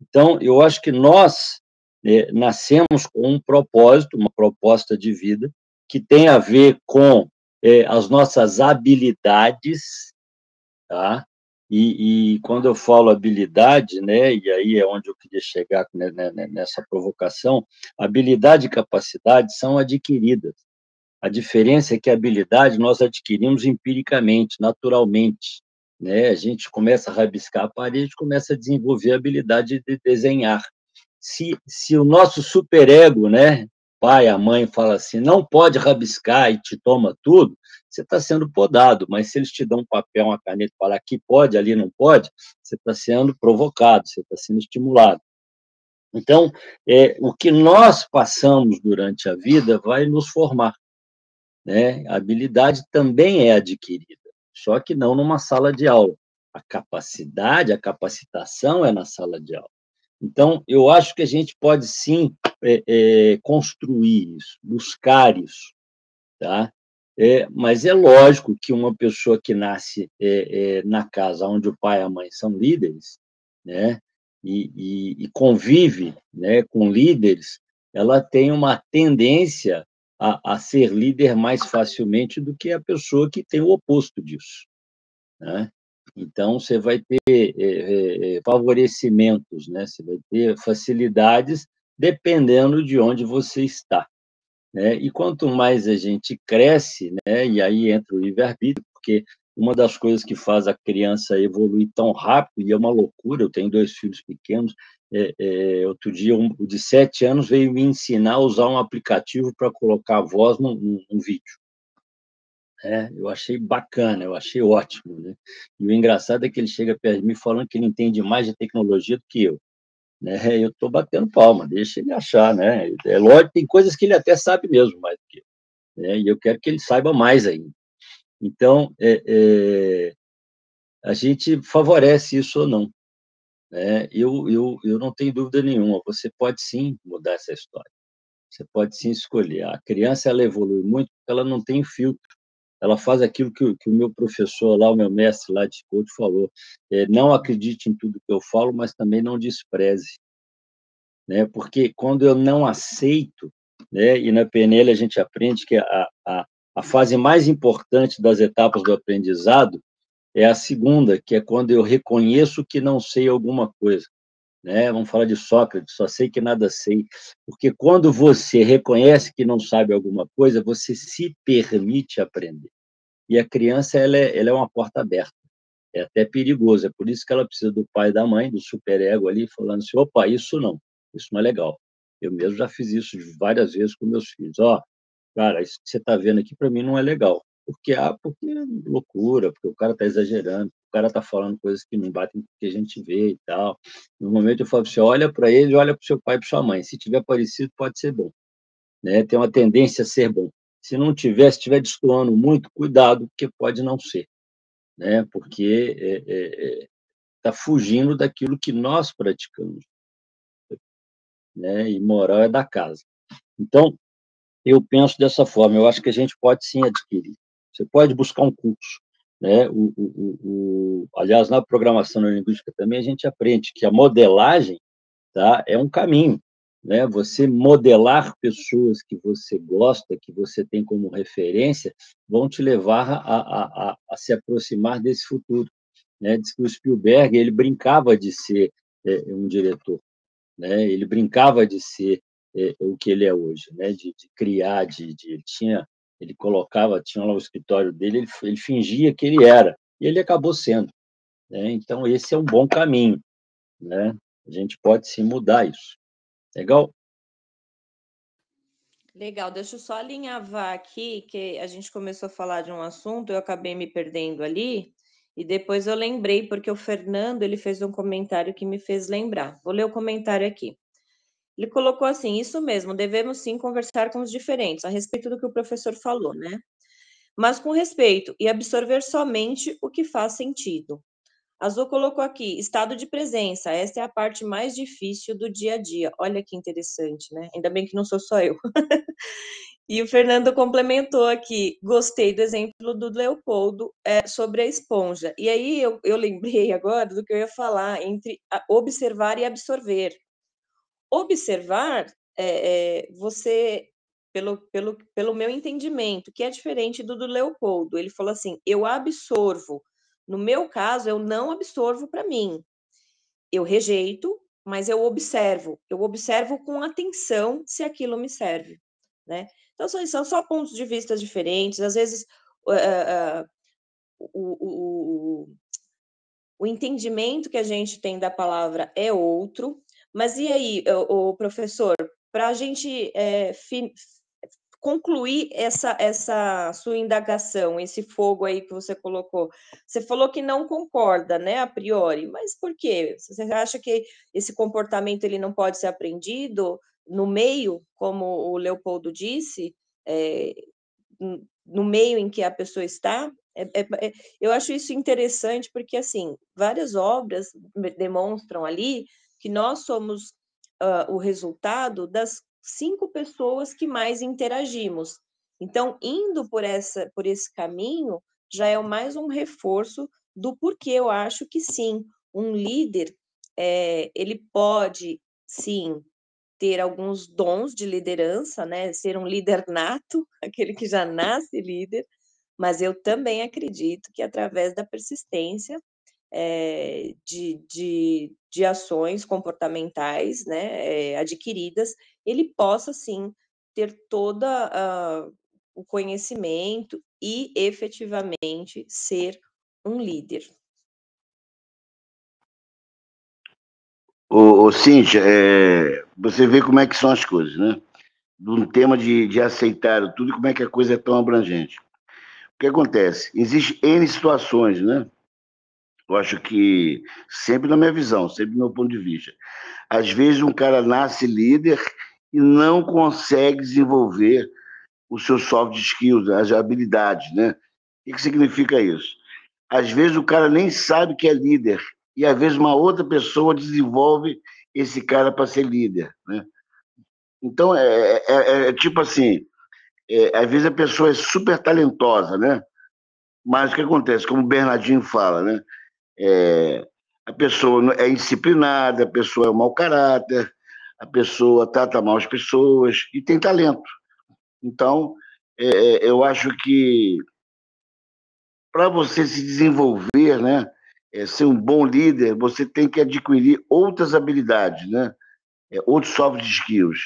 Speaker 2: Então, eu acho que nós é, nascemos com um propósito, uma proposta de vida, que tem a ver com é, as nossas habilidades, tá? E, e, quando eu falo habilidade, né, e aí é onde eu queria chegar né, né, né, nessa provocação, habilidade e capacidade são adquiridas. A diferença é que a habilidade nós adquirimos empiricamente, naturalmente. Né? A gente começa a rabiscar a parede, começa a desenvolver a habilidade de desenhar. Se, se o nosso superego, né, pai, a mãe, fala assim, não pode rabiscar e te toma tudo, você está sendo podado, mas se eles te dão um papel, uma caneta, falar aqui pode, ali não pode, você está sendo provocado, você está sendo estimulado. Então, é, o que nós passamos durante a vida vai nos formar. Né? A habilidade também é adquirida, só que não numa sala de aula. A capacidade, a capacitação é na sala de aula. Então, eu acho que a gente pode sim é, é, construir isso, buscar isso, tá? É, mas é lógico que uma pessoa que nasce é, na casa onde o pai e a mãe são líderes, né, e, e, e, convive né, com líderes, ela tem uma tendência a, a, ser líder mais facilmente do que a pessoa que tem o oposto disso. Né? Então, você vai ter é, é, favorecimentos, né? você vai ter facilidades dependendo de onde você está. Né? E quanto mais a gente cresce, né? e aí entra o livre-arbítrio, porque uma das coisas que faz a criança evoluir tão rápido, e é uma loucura, eu tenho dois filhos pequenos, é, é, outro dia, um, de sete anos veio me ensinar a usar um aplicativo para colocar a voz num, num vídeo. É, eu achei bacana, eu achei ótimo. Né? E o engraçado é que ele chega perto de mim falando que ele entende mais de tecnologia do que eu né? Eu estou batendo palma, deixa ele achar, né? É lógico, tem coisas que ele até sabe mesmo mais do que eu, né? E eu quero que ele saiba mais ainda. Então, é, é, a gente favorece isso ou não. Né? Eu, eu, eu não tenho dúvida nenhuma, você pode sim mudar essa história. Você pode sim escolher. A criança ela evolui muito porque ela não tem filtro ela faz aquilo que, que, o meu professor lá, o meu mestre lá de coach falou, é, não acredite em tudo que eu falo, mas também não despreze, né? Porque quando eu não aceito, né? E na PNL a gente aprende que a, a, a fase mais importante das etapas do aprendizado é a segunda, que é quando eu reconheço que não sei alguma coisa. Né? Vamos falar de Sócrates, só sei que nada sei. Porque quando você reconhece que não sabe alguma coisa, você se permite aprender. E a criança, ela é, ela é uma porta aberta. É até perigoso, é por isso que ela precisa do pai e da mãe, do superego ali, falando assim, opa, isso não, isso não é legal. Eu mesmo já fiz isso várias vezes com meus filhos. Ó, oh, cara, isso que você está vendo aqui para mim não é legal. Porque, ah, porque é loucura, porque o cara está exagerando, o cara está falando coisas que não batem com o que a gente vê e tal. Normalmente eu falo assim, olha para ele, olha para o seu pai e para sua mãe. Se tiver parecido, pode ser bom. Né? Tem uma tendência a ser bom. Se não tiver, se estiver destoando muito, cuidado, porque pode não ser. Né? Porque está é, é, é, tá fugindo daquilo que nós praticamos. Né? E moral é da casa. Então, eu penso dessa forma. Eu acho que a gente pode sim adquirir. Você pode buscar um curso. Né? O, o, o, aliás, na programação linguística também a gente aprende que a modelagem tá, é um caminho. Né? Você modelar pessoas que você gosta, que você tem como referência, vão te levar a, a, a, a se aproximar desse futuro. Né? Diz que o Spielberg ele brincava de ser é, um diretor, né? ele brincava de ser é, o que ele é hoje, né? de, de criar, de, de, ele tinha ele colocava, tinha lá o escritório dele, ele, ele fingia que ele era, e ele acabou sendo. Né? Então, esse é um bom caminho. Né? A gente pode se mudar isso. Legal?
Speaker 1: Legal, deixa eu só alinhavar aqui, que a gente começou a falar de um assunto, eu acabei me perdendo ali, e depois eu lembrei, porque o Fernando ele fez um comentário que me fez lembrar. Vou ler o comentário aqui. Ele colocou assim: isso mesmo, devemos sim conversar com os diferentes, a respeito do que o professor falou, né? Mas com respeito e absorver somente o que faz sentido. Azul colocou aqui, estado de presença, essa é a parte mais difícil do dia a dia. Olha que interessante, né? Ainda bem que não sou só eu. E o Fernando complementou aqui, gostei do exemplo do Leopoldo é, sobre a esponja. E aí eu, eu lembrei agora do que eu ia falar entre observar e absorver. Observar, é, é, você, pelo, pelo, pelo meu entendimento, que é diferente do do Leopoldo, ele falou assim: eu absorvo. No meu caso, eu não absorvo para mim. Eu rejeito, mas eu observo. Eu observo com atenção se aquilo me serve. Né? Então, são, só pontos de vista diferentes. Às vezes, uh, uh, o, o, o entendimento que a gente tem da palavra é outro. Mas e aí, o, professor, para a gente é, concluir essa, essa sua indagação, esse fogo aí que você colocou, você falou que não concorda, né, a priori, mas por quê? Você acha que esse comportamento ele não pode ser aprendido? no meio, como o Leopoldo disse, é, no meio em que a pessoa está, é, é, é, eu acho isso interessante porque, assim, várias obras demonstram ali que nós somos uh, o resultado das cinco pessoas que mais interagimos. Então, indo por, essa, por esse caminho, já é mais um reforço do porquê eu acho que sim, um líder, é, ele pode, sim, ter alguns dons de liderança, né? Ser um líder nato, aquele que já nasce líder, mas eu também acredito que através da persistência é, de, de, de ações comportamentais né, é, adquiridas, ele possa sim ter todo o conhecimento e efetivamente ser um líder.
Speaker 3: Ô, ô Cíntia, é, você vê como é que são as coisas, né? Um tema de, de aceitar tudo, como é que a coisa é tão abrangente. O que acontece? Existem N situações, né? Eu acho que, sempre na minha visão, sempre do meu ponto de vista. Às vezes um cara nasce líder e não consegue desenvolver os seus soft skills, as habilidades, né? O que significa isso? Às vezes o cara nem sabe que é líder e às vezes uma outra pessoa desenvolve esse cara para ser líder, né? Então é, é, é, é tipo assim, é, às vezes a pessoa é super talentosa, né? Mas o que acontece, como o Bernardinho fala, né? É, a pessoa é indisciplinada, a pessoa é um mau caráter, a pessoa trata mal as pessoas e tem talento. Então, é, é eu acho que para você se desenvolver, né? é, ser um bom líder, você tem que adquirir outras habilidades, né? É, outros soft skills.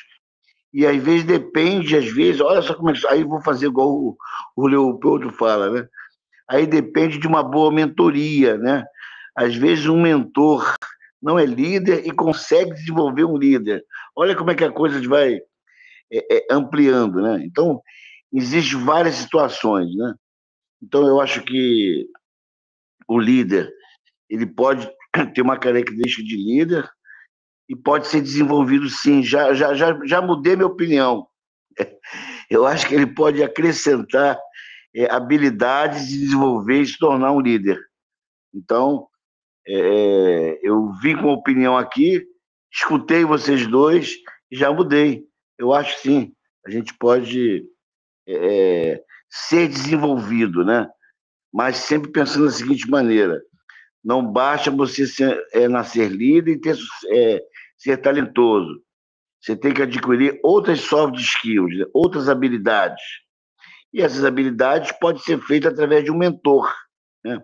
Speaker 3: E às vezes depende, às vezes, olha só como é que. Aí vou fazer igual o, o Leopoldo fala, né? Aí depende de uma boa mentoria, né? Às vezes um mentor não é líder e consegue desenvolver um líder. Olha como é que a coisa vai é, é, ampliando, né? Então, existem várias situações, né? Então, eu acho que o líder ele pode ter uma característica de líder e pode ser desenvolvido sim. Já, já, já, já mudei minha opinião. Eu acho que ele pode acrescentar é, habilidades de desenvolver e se tornar um líder. Então, é, eu vim com opinião aqui, escutei vocês dois e já mudei. Eu acho sim, a gente pode é, ser desenvolvido, né? Mas sempre pensando da seguinte maneira: não basta você ser, é, nascer líder e ter, é, ser talentoso. Você tem que adquirir outras soft skills, né, outras habilidades. E essas habilidades podem ser feitas através de um mentor. Né?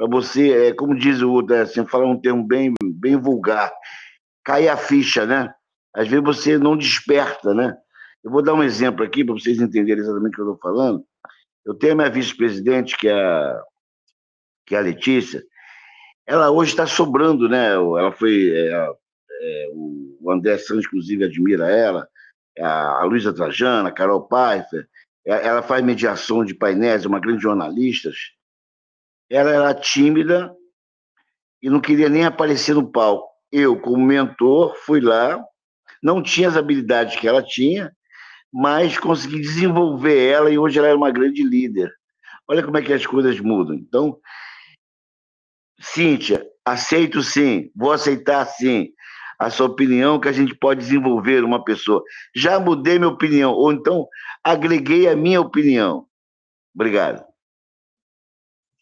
Speaker 3: Para você, é, como diz o outro, é, assim, falar um termo bem, bem vulgar, cair a ficha, né? Às vezes você não desperta, né? Eu vou dar um exemplo aqui para vocês entenderem exatamente o que eu estou falando. Eu tenho a minha vice-presidente, que, é a, que é a Letícia, ela hoje está sobrando, né? Ela foi. É, é, o André Santos, inclusive, admira ela, a, a Luísa Trajana, a Carol Pfeiffer, é, ela faz mediação de painéis, é uma grande jornalista. Ela era tímida e não queria nem aparecer no palco. Eu, como mentor, fui lá, não tinha as habilidades que ela tinha, mas consegui desenvolver ela e hoje ela é uma grande líder. Olha como é que as coisas mudam. Então, Cíntia, aceito sim, vou aceitar sim. a sua opinião que a gente pode desenvolver uma pessoa. Já mudei minha opinião, ou então agreguei a minha opinião. Obrigado.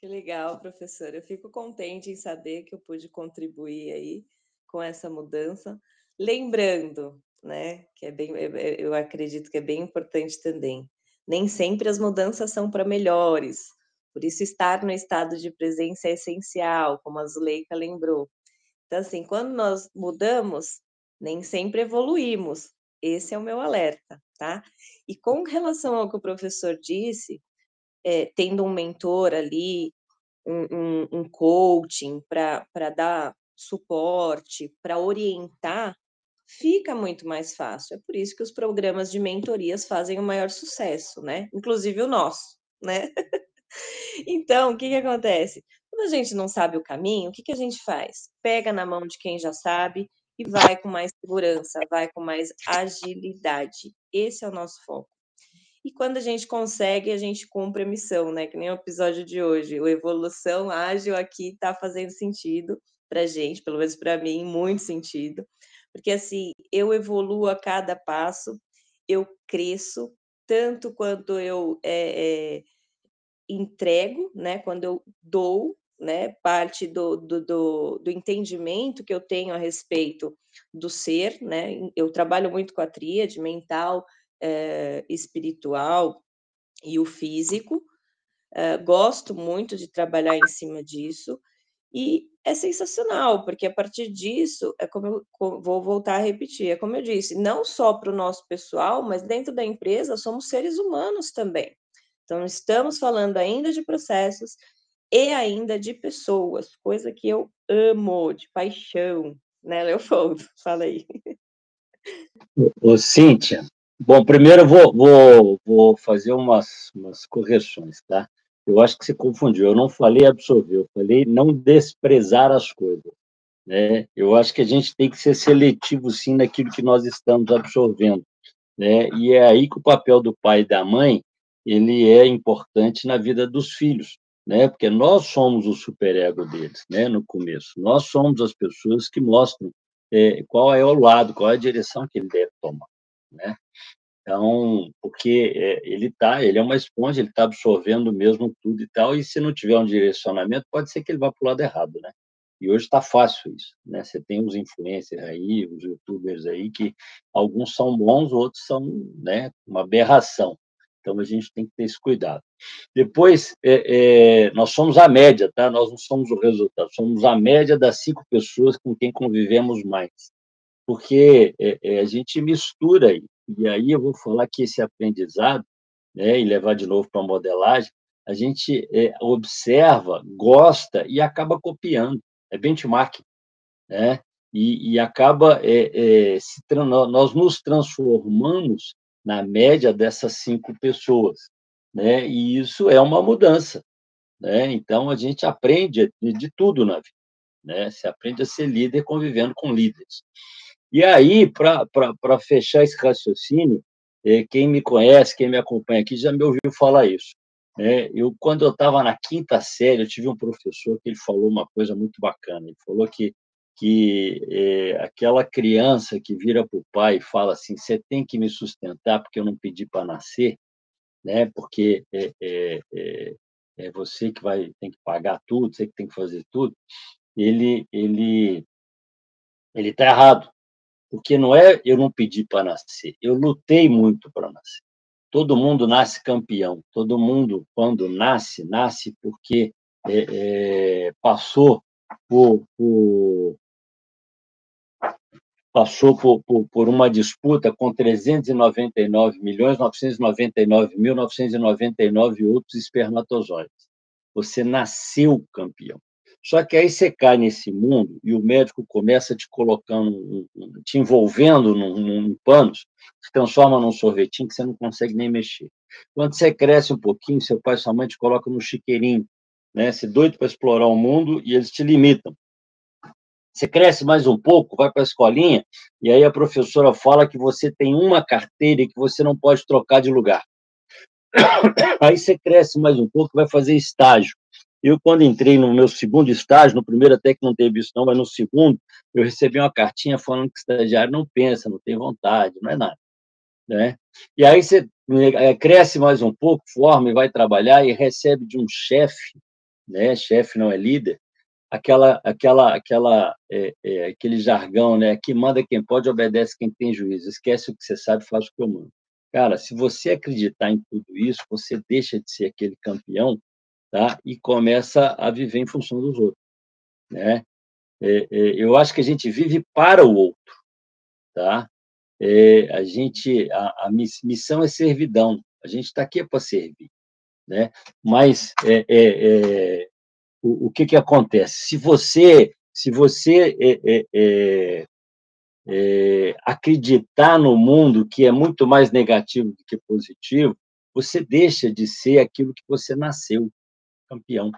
Speaker 1: Que legal, professor. Eu fico contente em saber que eu pude contribuir aí com essa mudança. Lembrando, né, que é bem, eu acredito que é bem importante também. Nem sempre as mudanças são para melhores. Por isso, estar no estado de presença é essencial, como a Zuleika lembrou. Então, assim, quando nós mudamos, nem sempre evoluímos. Esse é o meu alerta, tá? E com relação ao que o professor disse, é, tendo um mentor ali, um, um, um coaching para dar suporte, para orientar, fica muito mais fácil. É por isso que os programas de mentorias fazem o maior sucesso, né? Inclusive o nosso, né? então, o que, que acontece? Quando a gente não sabe o caminho, o que, que a gente faz? Pega na mão de quem já sabe e vai com mais segurança, vai com mais agilidade. Esse é o nosso foco. E quando a gente consegue, a gente cumpre a missão, né? Que nem o episódio de hoje. O evolução ágil aqui está fazendo sentido para gente, pelo menos para mim, muito sentido. Porque assim, eu evoluo a cada passo, eu cresço, tanto quanto eu é, é, entrego, né? Quando eu dou, né? Parte do, do, do, do entendimento que eu tenho a respeito do ser, né? Eu trabalho muito com a tríade mental, é, espiritual e o físico. É, gosto muito de trabalhar em cima disso e é sensacional, porque a partir disso, é como eu vou voltar a repetir, é como eu disse, não só para o nosso pessoal, mas dentro da empresa somos seres humanos também. Então, estamos falando ainda de processos e ainda de pessoas, coisa que eu amo, de paixão, né, Leopoldo? Fala aí.
Speaker 2: Ô, Cíntia, Bom, primeiro eu vou, vou, vou fazer umas, umas correções, tá? Eu acho que você confundiu. Eu não falei absorver, eu falei não desprezar as coisas. Né? Eu acho que a gente tem que ser seletivo, sim, naquilo que nós estamos absorvendo. Né? E é aí que o papel do pai e da mãe ele é importante na vida dos filhos, né? Porque nós somos o superego deles, né? No começo, nós somos as pessoas que mostram é, qual é o lado, qual é a direção que ele deve tomar, né? Então, porque é, ele tá, ele é uma esponja, ele está absorvendo mesmo tudo e tal, e se não tiver um direcionamento, pode ser que ele vá para o lado errado, né? E hoje está fácil isso, né? Você tem os influencers aí, os youtubers aí, que alguns são bons, outros são, né, uma aberração. Então, a gente tem que ter esse cuidado. Depois, é, é, nós somos a média, tá? Nós não somos o resultado, somos a média das cinco pessoas com quem convivemos mais. Porque é, é a gente mistura aí e aí eu vou falar que esse aprendizado, né, e levar de novo para a modelagem, a gente é, observa, gosta e acaba copiando. É benchmark, né? E, e acaba se nós nos transformamos na média dessas cinco pessoas, né? E isso é uma mudança, né? Então a gente aprende de, de tudo na vida, né? Se aprende a ser líder convivendo com líderes. E aí, para fechar esse raciocínio, é, quem me conhece, quem me acompanha aqui, já me ouviu falar isso. Né? Eu, quando eu estava na quinta série, eu tive um professor que ele falou uma coisa muito bacana. Ele falou que, que é, aquela criança que vira para o pai e fala assim: você tem que me sustentar porque eu não pedi para nascer, né? porque é, é, é, é você que vai tem que pagar tudo, você que tem que fazer tudo. Ele ele ele está errado, porque não é eu não pedi para nascer, eu lutei muito para nascer. Todo mundo nasce campeão, todo mundo, quando nasce, nasce porque é, é, passou por, por passou por, por, por, uma disputa com 399 milhões 999 mil 999 outros espermatozoides. Você nasceu campeão. Só que aí você cai nesse mundo e o médico começa te colocando, te envolvendo num, num pano, se transforma num sorvetinho que você não consegue nem mexer. Quando você cresce um pouquinho, seu pai e sua mãe te colocam no chiqueirinho, né? É doido para explorar o mundo e eles te limitam. Você cresce mais um pouco, vai para a escolinha, e aí a professora fala que você tem uma carteira e que você não pode trocar de lugar. Aí você cresce mais um pouco, vai fazer estágio. Eu, quando entrei no meu segundo estágio, no primeiro até que não teve isso não, mas no segundo, eu recebi uma cartinha falando que estagiário não pensa, não tem vontade, não é nada. Né? E aí você é, cresce mais um pouco, forma e vai trabalhar e recebe de um chefe, né? chefe não é líder, aquela, aquela, aquela, é, é, aquele jargão, né? Que manda quem pode, obedece quem tem juízo. Esquece o que você sabe, faz o que eu mando. Cara, se você acreditar em tudo isso, você deixa de ser aquele campeão, tá? E começa a viver em função dos outros, né? É, é, eu acho que a gente vive para o outro, tá? É, a gente, a, a, missão é servidão. A gente está aqui para servir, né? Mas é, é, é o, o que, que acontece? Se você, se você é, é, é, é, acreditar no mundo que é muito mais negativo do que positivo, você deixa de ser aquilo que você nasceu, campeão.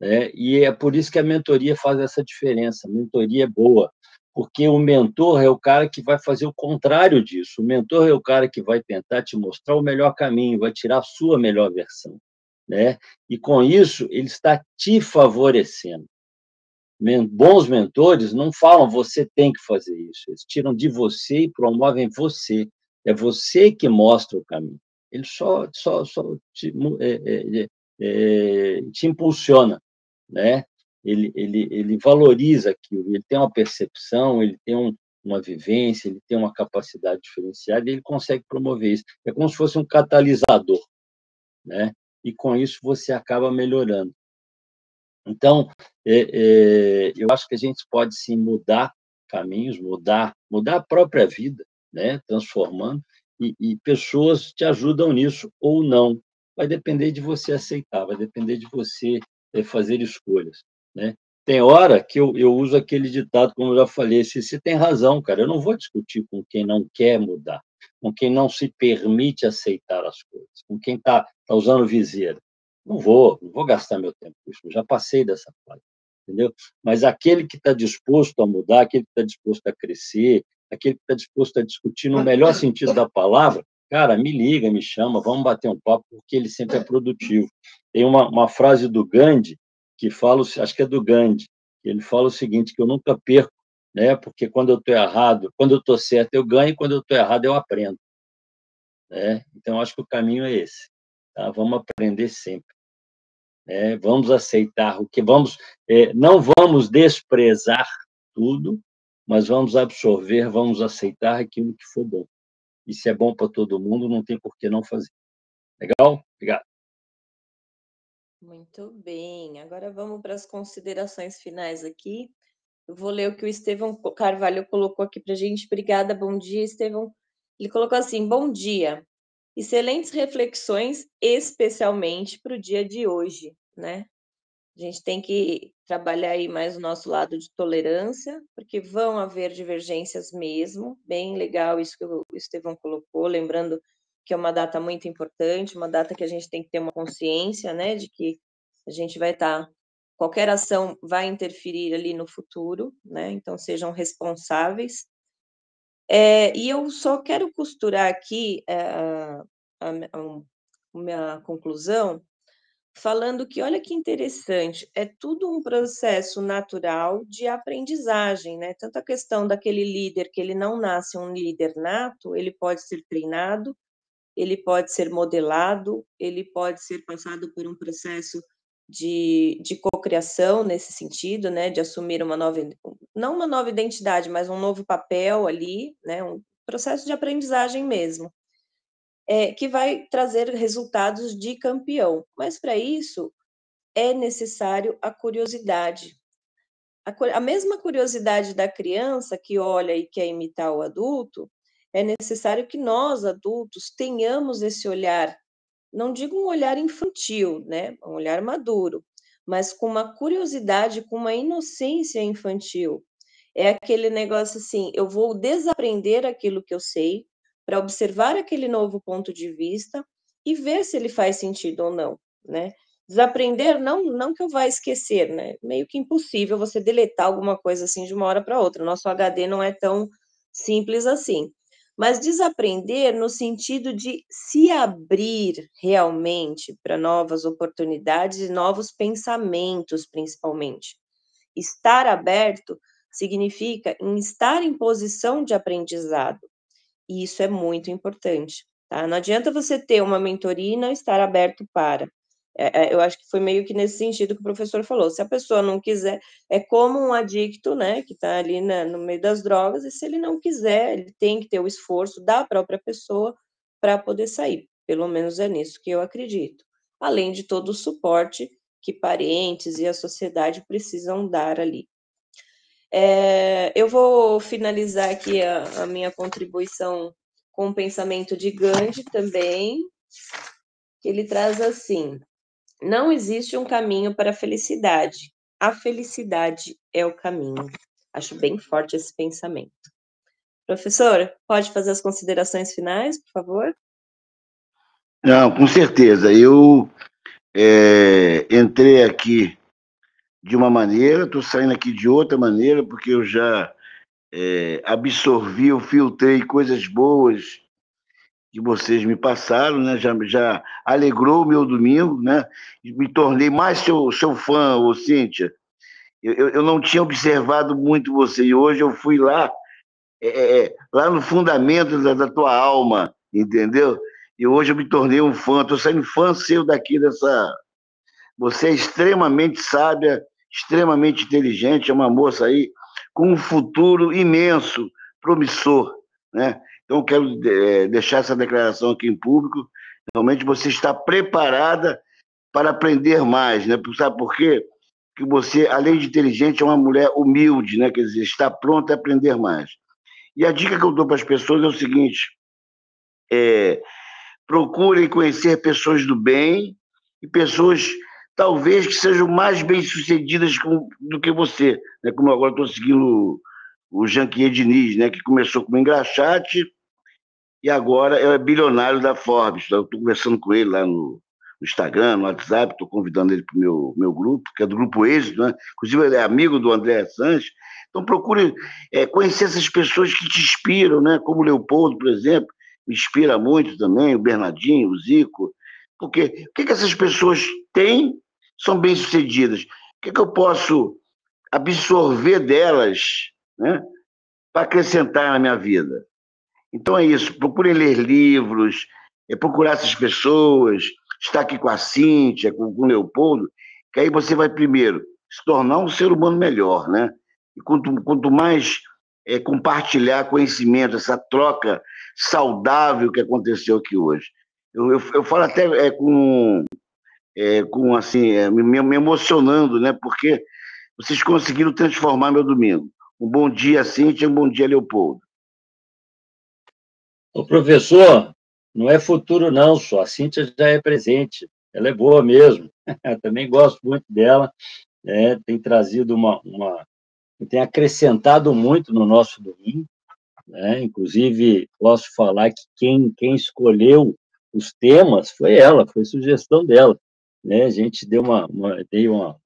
Speaker 2: Né? E é por isso que a mentoria faz essa diferença. A mentoria é boa, porque o mentor é o cara que vai fazer o contrário disso. O mentor é o cara que vai tentar te mostrar o melhor caminho, vai tirar a sua melhor versão né? E com isso ele está te favorecendo. Bons mentores não falam você tem que fazer isso, eles tiram de você e promovem você. É você que mostra o caminho. Ele só, só, só te, é, é, é, te impulsiona, né? Ele, ele, ele valoriza aquilo, ele tem uma percepção, ele tem um, uma vivência, ele tem uma capacidade diferenciada e ele consegue promover isso. É como se fosse um catalisador, né? e com isso você acaba melhorando. Então, é, é, eu acho que a gente pode sim mudar caminhos, mudar, mudar a própria vida, né, transformando, e, e pessoas te ajudam nisso ou não. Vai depender de você aceitar, vai depender de você é, fazer escolhas, né? Tem hora que eu, eu uso aquele ditado, como eu já falei, se você tem razão, cara, eu não vou discutir com quem não quer mudar com quem não se permite aceitar as coisas, com quem está tá usando viseira. Não vou, não vou gastar meu tempo com isso, já passei dessa fase, entendeu? Mas aquele que está disposto a mudar, aquele que está disposto a crescer, aquele que está disposto a discutir no melhor sentido da palavra, cara, me liga, me chama, vamos bater um papo, porque ele sempre é produtivo. Tem uma, uma frase do Gandhi, que fala, acho que é do Gandhi, ele fala o seguinte, que eu nunca perco né? Porque quando eu estou errado, quando eu estou certo eu ganho, quando eu estou errado eu aprendo, né? Então acho que o caminho é esse. Tá? Vamos aprender sempre. Né? Vamos aceitar o que vamos, é, não vamos desprezar tudo, mas vamos absorver, vamos aceitar aquilo que for bom. E se é bom para todo mundo, não tem por que não fazer. Legal? Obrigado.
Speaker 1: Muito bem. Agora vamos para as considerações finais aqui. Eu vou ler o que o Estevão Carvalho colocou aqui para a gente. Obrigada, bom dia, Estevão. Ele colocou assim: bom dia. Excelentes reflexões, especialmente para o dia de hoje, né? A gente tem que trabalhar aí mais o nosso lado de tolerância, porque vão haver divergências mesmo. Bem legal isso que o Estevão colocou, lembrando que é uma data muito importante, uma data que a gente tem que ter uma consciência, né, de que a gente vai estar qualquer ação vai interferir ali no futuro, né? Então sejam responsáveis. É, e eu só quero costurar aqui é, a, a, a minha conclusão, falando que olha que interessante, é tudo um processo natural de aprendizagem, né? Tanto a questão daquele líder que ele não nasce um líder nato, ele pode ser treinado, ele pode ser modelado, ele pode ser passado por um processo de, de cocriação nesse sentido, né, de assumir uma nova, não uma nova identidade, mas um novo papel ali, né, um processo de aprendizagem mesmo, é, que vai trazer resultados de campeão. Mas para isso é necessário a curiosidade. A, a mesma curiosidade da criança que olha e quer imitar o adulto, é necessário que nós, adultos, tenhamos esse olhar não digo um olhar infantil, né, um olhar maduro, mas com uma curiosidade, com uma inocência infantil. É aquele negócio assim, eu vou desaprender aquilo que eu sei para observar aquele novo ponto de vista e ver se ele faz sentido ou não, né? Desaprender não não que eu vá esquecer, né? Meio que impossível você deletar alguma coisa assim de uma hora para outra. Nosso HD não é tão simples assim. mas desaprender no sentido de se abrir realmente para novas oportunidades e novos pensamentos, principalmente. Estar aberto significa em estar em posição de aprendizado, e isso é muito importante. Tá? Não adianta você ter uma mentoria e não estar aberto para. É, é, eu acho que foi meio que nesse sentido que o professor falou. Se a pessoa não quiser, é como um adicto, né, que está ali na, no meio das drogas, e se ele não quiser, ele tem que ter o esforço da própria pessoa para poder sair. Pelo menos é nisso que eu acredito. Além de todo o suporte que parentes e a sociedade precisam dar ali. É, eu vou finalizar aqui a, a minha contribuição com o pensamento de Gandhi também, que ele traz assim: não existe um caminho para a felicidade. A felicidade é o caminho. Acho bem forte esse pensamento. Professor, pode fazer as considerações finais, por favor?
Speaker 3: Não, com certeza. Eu é, entrei aqui de uma maneira, estou saindo aqui de outra maneira, porque eu já é, absorvi, eu filtrei coisas boas que vocês me passaram, né? Já, já alegrou o meu domingo, né? Me tornei mais seu, seu fã, ô Cíntia. Eu, eu não tinha observado muito você e hoje eu fui lá, é, é, é, lá no fundamento da, da, tua alma, entendeu? E hoje eu me tornei um fã, estou saindo fã seu daqui dessa. Você é extremamente sábia, extremamente inteligente, é uma moça aí com um futuro imenso, promissor, né? Então, quero é, deixar essa declaração aqui em público. Realmente você está preparada para aprender mais, né? Sabe por quê? Que você, além de inteligente, é uma mulher humilde, né? Quer dizer, está pronta a aprender mais. E a dica que eu dou para as pessoas é o seguinte: é, procurem conhecer pessoas do bem e pessoas talvez que sejam mais bem-sucedidas do que você, né? Como agora estou seguindo o Janquier Diniz, né, que começou como engraxate e agora é bilionário da Forbes. Estou conversando com ele lá no, Instagram, no WhatsApp, estou convidando ele para o meu, meu grupo, que é do Grupo Êxito, né? inclusive ele é amigo do André Sanches. Então procure é, conhecer essas pessoas que te inspiram, né? como o Leopoldo, por exemplo, me inspira muito também, o Bernardinho, o Zico. Porque o que, que essas pessoas têm, são bem-sucedidas? O que, que eu posso absorver delas né, para acrescentar na minha vida. Então é isso, procure ler livros, é procurar essas pessoas, estar aqui com a Cíntia, com, com o Leopoldo, que aí você vai primeiro se tornar um ser humano melhor, né? E quanto, quanto mais é, compartilhar conhecimento, essa troca saudável que aconteceu aqui hoje. Eu, eu, eu falo até é, com, é, com assim, é, me, me emocionando, né? Porque vocês conseguiram transformar meu domingo. Um bom dia, Cíntia, um bom dia, Leopoldo.
Speaker 2: O professor, não é futuro não, só. A Cíntia já é presente. Ela é boa mesmo. Também gosto muito dela. É, tem trazido uma, uma... tem acrescentado muito no nosso domingo. Né? Inclusive, posso falar que quem, quem escolheu os temas foi ela, foi sugestão dela. Né? A gente deu uma, uma, deu uma,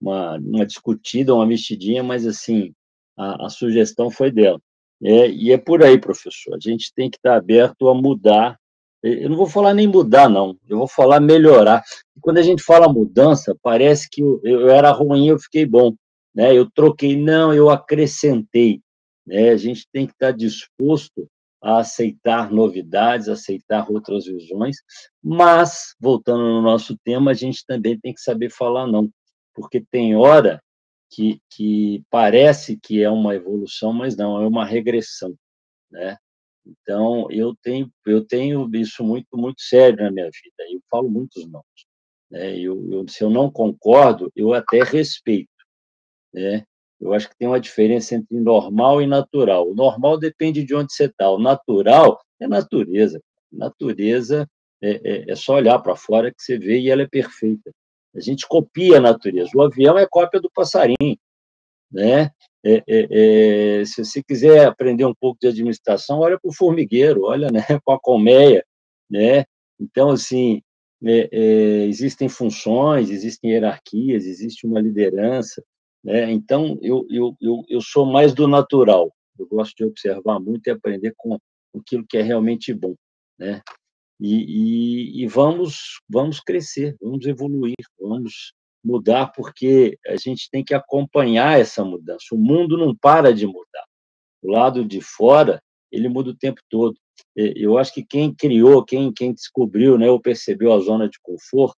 Speaker 2: uma, uma discutida, uma mexidinha, mas assim, a, a sugestão foi dela. É, e é por aí, professor. A gente tem que estar aberto a mudar. Eu não vou falar nem mudar, não. Eu vou falar melhorar. E quando a gente fala mudança, parece que eu, eu era ruim, eu fiquei bom. Né? Eu troquei, não, eu acrescentei. Né? A gente tem que estar disposto a aceitar novidades, aceitar outras visões, mas, voltando no nosso tema, a gente também tem que saber falar não, porque tem hora que, que parece que é uma evolução, mas não, é uma regressão, né? Então, eu tenho, eu tenho isso muito, muito sério na minha vida, eu falo muitos não. Né? Eu, eu, se eu não concordo, eu até respeito, né? Eu acho que tem uma diferença entre normal e natural. O normal depende de onde você está, o natural é natureza. Natureza é, é, é só olhar para fora que você vê e ela é perfeita. A gente copia a natureza. O avião é cópia do passarinho, né? É, é, é, se você quiser aprender um pouco de administração, olha para o formigueiro, olha né, para a colmeia, né? Então, assim, é, existem funções, existem hierarquias, existe uma liderança, né? Então, eu, eu, eu, eu sou mais do natural. Eu gosto de observar muito e aprender com, aquilo que é realmente bom, né? E, e, e vamos, vamos crescer, vamos evoluir, vamos mudar, porque a gente tem que acompanhar essa mudança. O mundo não para de mudar. O lado de fora, ele muda o tempo todo. Eu acho que quem criou, quem, quem descobriu, né, ou percebeu a zona de conforto,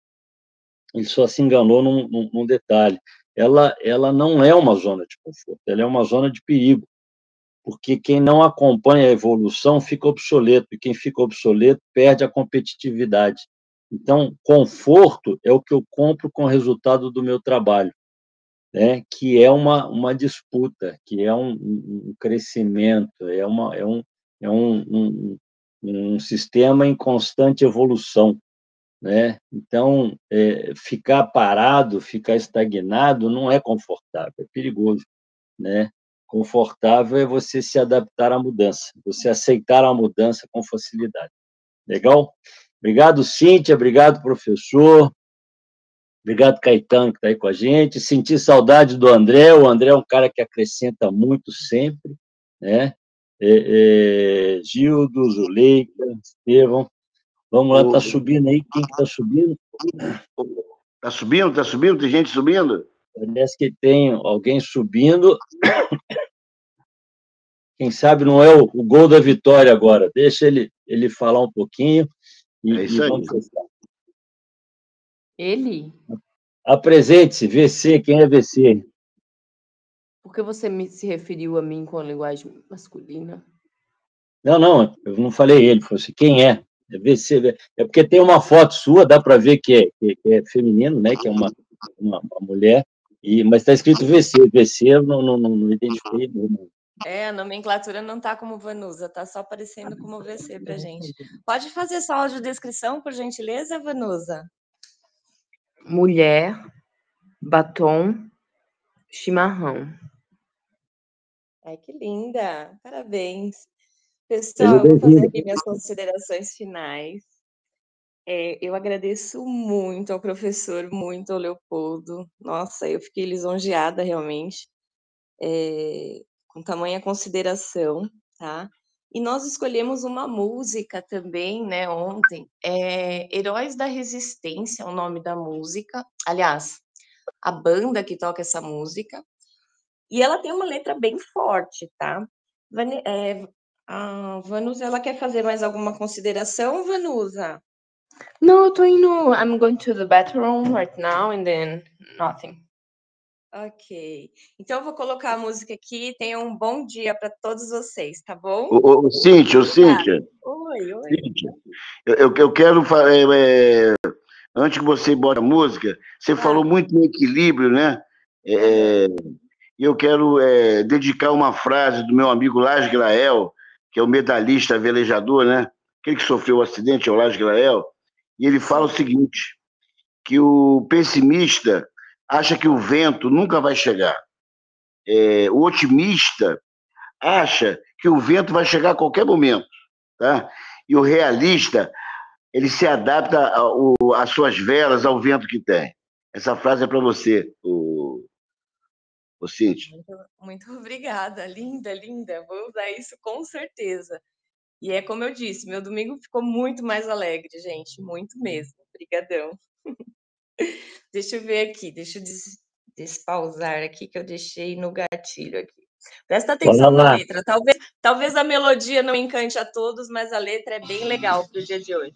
Speaker 2: ele só se enganou num, num, num detalhe. Ela, ela não é uma zona de conforto, ela é uma zona de perigo porque quem não acompanha a evolução fica obsoleto, e quem fica obsoleto perde a competitividade. Então, conforto é o que eu compro com o resultado do meu trabalho, né? que é uma, uma disputa, que é um, um crescimento, é, uma, é, um, é um, um, um sistema em constante evolução. Né? Então, é, ficar parado, ficar estagnado não é confortável, é perigoso. Né? Confortável é você se adaptar à mudança, você aceitar a mudança com facilidade. Legal? Obrigado, Cíntia, obrigado, professor. Obrigado, Caetano, que está aí com a gente. Senti saudade do André. O André é um cara que acrescenta muito sempre, né? É, é, Gildo, Zuleika, Estevão. Vamos lá, está subindo aí. Quem está que tá subindo?
Speaker 3: Está subindo, está subindo? Tem gente subindo?
Speaker 2: Parece que tem alguém subindo. Quem sabe não é o, o gol da vitória agora. Deixa ele, ele falar um pouquinho e, é isso e vamos testar.
Speaker 1: Ele?
Speaker 2: Apresente-se, VC, quem é VC?
Speaker 1: Por que você me, se referiu a mim com a linguagem masculina?
Speaker 2: Não, não, eu não falei ele, falei assim, quem é? É VC, é porque tem uma foto sua, dá para ver que é, que, é feminino, né? Que é uma, uma, uma mulher, e, mas está escrito VC. VC eu não, não, não identifiquei. Não.
Speaker 1: É, a nomenclatura não está como Vanusa, está só aparecendo como VC para gente. Pode fazer sua audiodescrição, por gentileza, Vanusa? Mulher, batom, chimarrão. Ai, que linda! Parabéns. Pessoal, vou fazer aqui minhas considerações finais. É, eu agradeço muito ao professor, muito ao Leopoldo. Nossa, eu fiquei lisonjeada realmente, é, com tamanha consideração, tá? E nós escolhemos uma música também, né, ontem, é Heróis da Resistência, é o nome da música. Aliás, a banda que toca essa música. E ela tem uma letra bem forte, tá? É, a Vanusa, ela quer fazer mais alguma consideração, Vanusa? No, eu tô indo. I'm going to the bathroom right now and then nothing. Ok. Então eu vou colocar a música aqui. Tenham um bom dia para todos vocês, tá bom?
Speaker 3: Ô, ô, Cíntia, ô, Cíntia.
Speaker 1: Oi, oi.
Speaker 3: Cíntia, eu, eu quero. É, é, antes que você bote a música, você ah. falou muito em equilíbrio, né? É, eu quero é, dedicar uma frase do meu amigo Lars Grael, que é o medalhista velejador, né? Aquele que sofreu o acidente, é o Grael. E ele fala o seguinte: que o pessimista acha que o vento nunca vai chegar. É, o otimista acha que o vento vai chegar a qualquer momento. Tá? E o realista, ele se adapta às suas velas, ao vento que tem. Essa frase é para você, o, o Cíntia.
Speaker 1: Muito, muito obrigada, linda, linda. Vou usar isso com certeza. E é como eu disse, meu domingo ficou muito mais alegre, gente, muito mesmo. Obrigadão. deixa eu ver aqui, deixa eu des despausar aqui que eu deixei no gatilho aqui. Presta atenção na letra. Talvez, talvez a melodia não encante a todos, mas a letra é bem legal para o dia de hoje.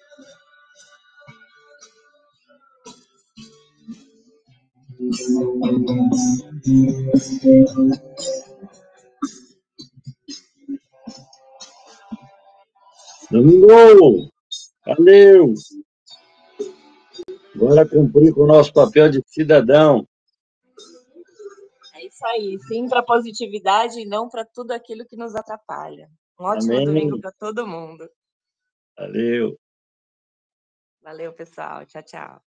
Speaker 2: Domingo! Valeu! Bora cumprir com o nosso papel de cidadão.
Speaker 1: É isso aí. Sim para a positividade e não para tudo aquilo que nos atrapalha. Um ótimo
Speaker 2: Amém.
Speaker 1: domingo para todo mundo.
Speaker 2: Valeu.
Speaker 1: Valeu, pessoal. Tchau, tchau.